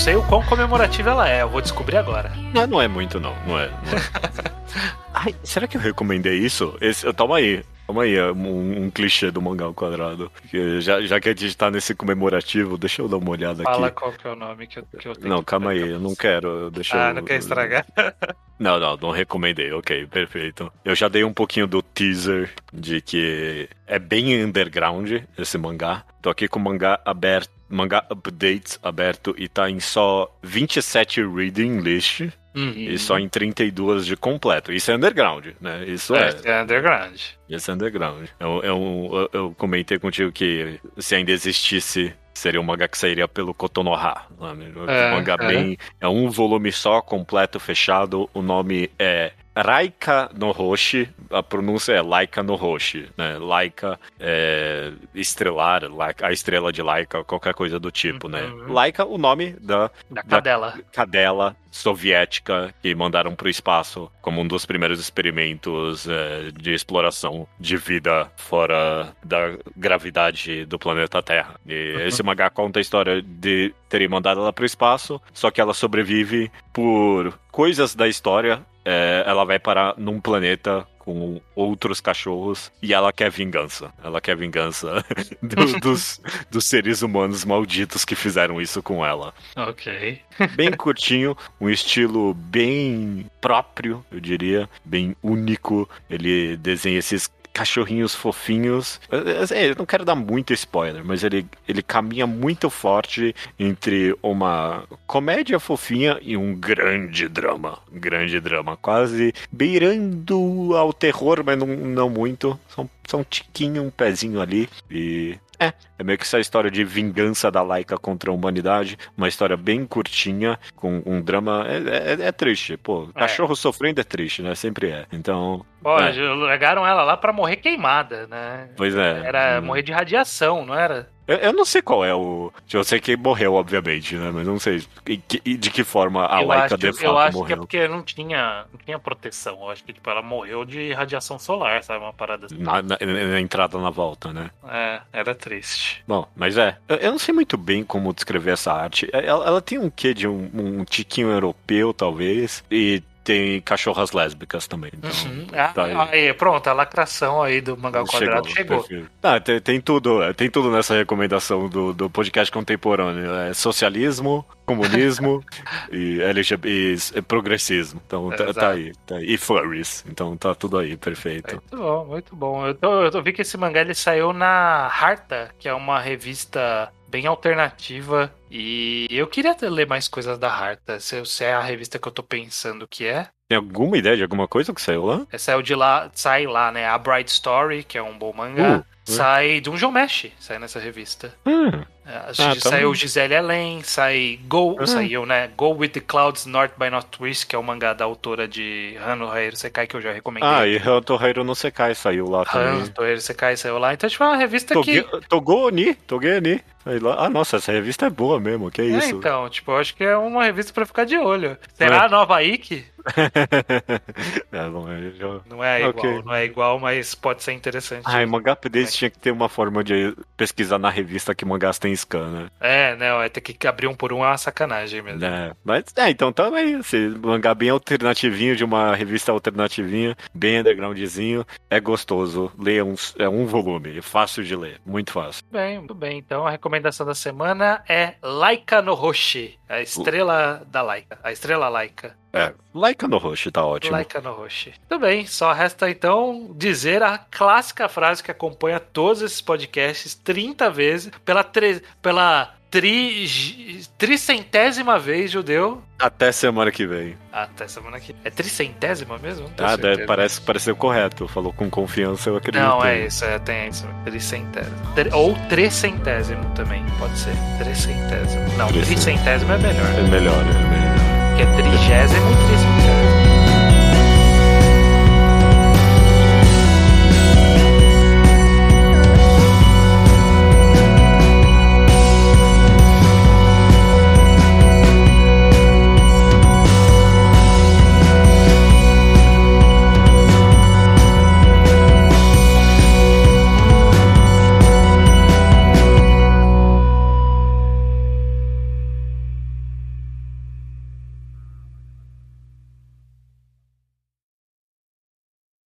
Sei o quão comemorativa ela é, eu vou descobrir agora. Não, não é muito, não. Não é. Não é. [laughs] Ai, será que eu recomendei isso? Esse, toma aí. Calma aí, é um, um, clichê do mangá ao quadrado. Já, já que a gente tá nesse comemorativo, deixa eu dar uma olhada Fala aqui. Fala qual que é o nome que eu, que eu tenho Não, calma aí, eu não quero. Deixa ah, eu... não quer estragar? [laughs] Não, não, não recomendei. Ok, perfeito. Eu já dei um pouquinho do teaser de que é bem underground esse mangá. Tô aqui com o mangá aberto, mangá updates aberto e tá em só 27 reading list. Uhum. E só em 32 de completo. Isso é underground, né? Isso é. É, é underground. Isso é underground. Eu, eu, eu, comentei contigo que se ainda existisse seria um mangá que sairia pelo Kotonoha. Né? É, um mangá é. bem. É um volume só, completo, fechado. O nome é Raika no Hoshi, a pronúncia é Laika no Hoshi, né? Laika é estrelar, Laika, a estrela de Laika, qualquer coisa do tipo, né? uhum. né? Laika, o nome da, da cadela. Da cadela soviética que mandaram para o espaço como um dos primeiros experimentos é, de exploração de vida fora da gravidade do planeta Terra. E uhum. [laughs] esse mangá conta a história de terem mandado ela para o espaço, só que ela sobrevive por coisas da história é, ela vai parar num planeta com outros cachorros e ela quer vingança. Ela quer vingança [laughs] do, [laughs] dos, dos seres humanos malditos que fizeram isso com ela. Ok. [laughs] Bem curtinho, um estilo bem próprio, eu diria, bem único. Ele desenha esses cachorrinhos fofinhos. Eu não quero dar muito spoiler, mas ele, ele caminha muito forte entre uma comédia fofinha e um grande drama. Um grande drama. Quase beirando ao terror, mas não, não muito. Só, só um tiquinho, um pezinho ali. E é, é meio que essa história de vingança da Laika contra a humanidade, uma história bem curtinha, com um drama. É, é, é triste, pô. É. Cachorro sofrendo é triste, né? Sempre é. Então. Pô, é. legaram ela lá para morrer queimada, né? Pois é. Era hum. morrer de radiação, não era? Eu, eu, não sei qual é o. Eu sei que morreu, obviamente, né? Mas não sei de que forma a Laika de fato Eu acho morreu. que é porque não tinha, não tinha proteção. Eu acho que tipo, ela morreu de radiação solar, sabe? Uma parada assim. Na, na, na entrada na volta, né? É, era triste. Bom, mas é. Eu, eu não sei muito bem como descrever essa arte. Ela, ela tem um quê de um, um tiquinho europeu, talvez. E tem cachorras lésbicas também. Então, uhum. ah, tá aí. aí. pronto, a lacração aí do Mangá Quadrado chegou. chegou. Ah, tem, tem, tudo, tem tudo nessa recomendação do, do podcast contemporâneo. É socialismo, comunismo [laughs] e LGBT e progressismo. Então tá, tá, aí, tá, aí. E furries. Então tá tudo aí, perfeito. Muito bom, muito bom. Eu, tô, eu vi que esse mangá ele saiu na Harta, que é uma revista bem alternativa. E eu queria ler mais coisas da Harta. Se, se é a revista que eu tô pensando que é. Tem alguma ideia de alguma coisa que saiu lá? É, saiu de lá, sai lá, né? A Bright Story, que é um bom mangá. Uh, sai de um Jomesh, sai nessa revista. Hum. É, ah, saiu Gisele Allen, sai Go, ah. saiu, né? Go with the Clouds North by Northwest, que é o mangá da autora de Hano Hairo Sekai, que eu já recomendei. Ah, e Hano Hairo no Sekai saiu lá também. Hano Hairo Sekai saiu lá. Então, tipo, é uma revista Toge, que... Togo Oni, Toge Oni. Ah, nossa, essa revista é boa mesmo, que é, é isso? então, tipo, eu acho que é uma revista pra ficar de olho. Será é. a nova Ike? É, não é, já... não é igual, okay. não é igual, mas pode ser interessante. Ah, mangá updates é. tinha que ter uma forma de pesquisar na revista que mangás tem scan, né? É, né? Vai ter que abrir um por um é uma sacanagem mesmo. É, mas é, então também, tá esse mangá bem alternativinho, de uma revista alternativinha, bem undergroundzinho, é gostoso. Leia um, é um volume, é fácil de ler, muito fácil. Bem, muito bem. Então a recomendação da semana é Laika no Hoshi, a estrela da Laika, a estrela Laika. É, Laika no Roshi tá ótimo. Laika no Roshi. Tudo bem, só resta então dizer a clássica frase que acompanha todos esses podcasts 30 vezes pela, tre... pela tri... tricentésima vez, judeu. Até semana que vem. Até semana que vem. É tricentésima mesmo? Ah, parece, pareceu correto. Falou com confiança, eu acredito. Não, é isso, é, tem isso. Tricentésimo. Ou trecentésimo também, pode ser. Trecentésimo. Não, tricentésimo é melhor. É melhor, é melhor que é trigésimo, trigésimo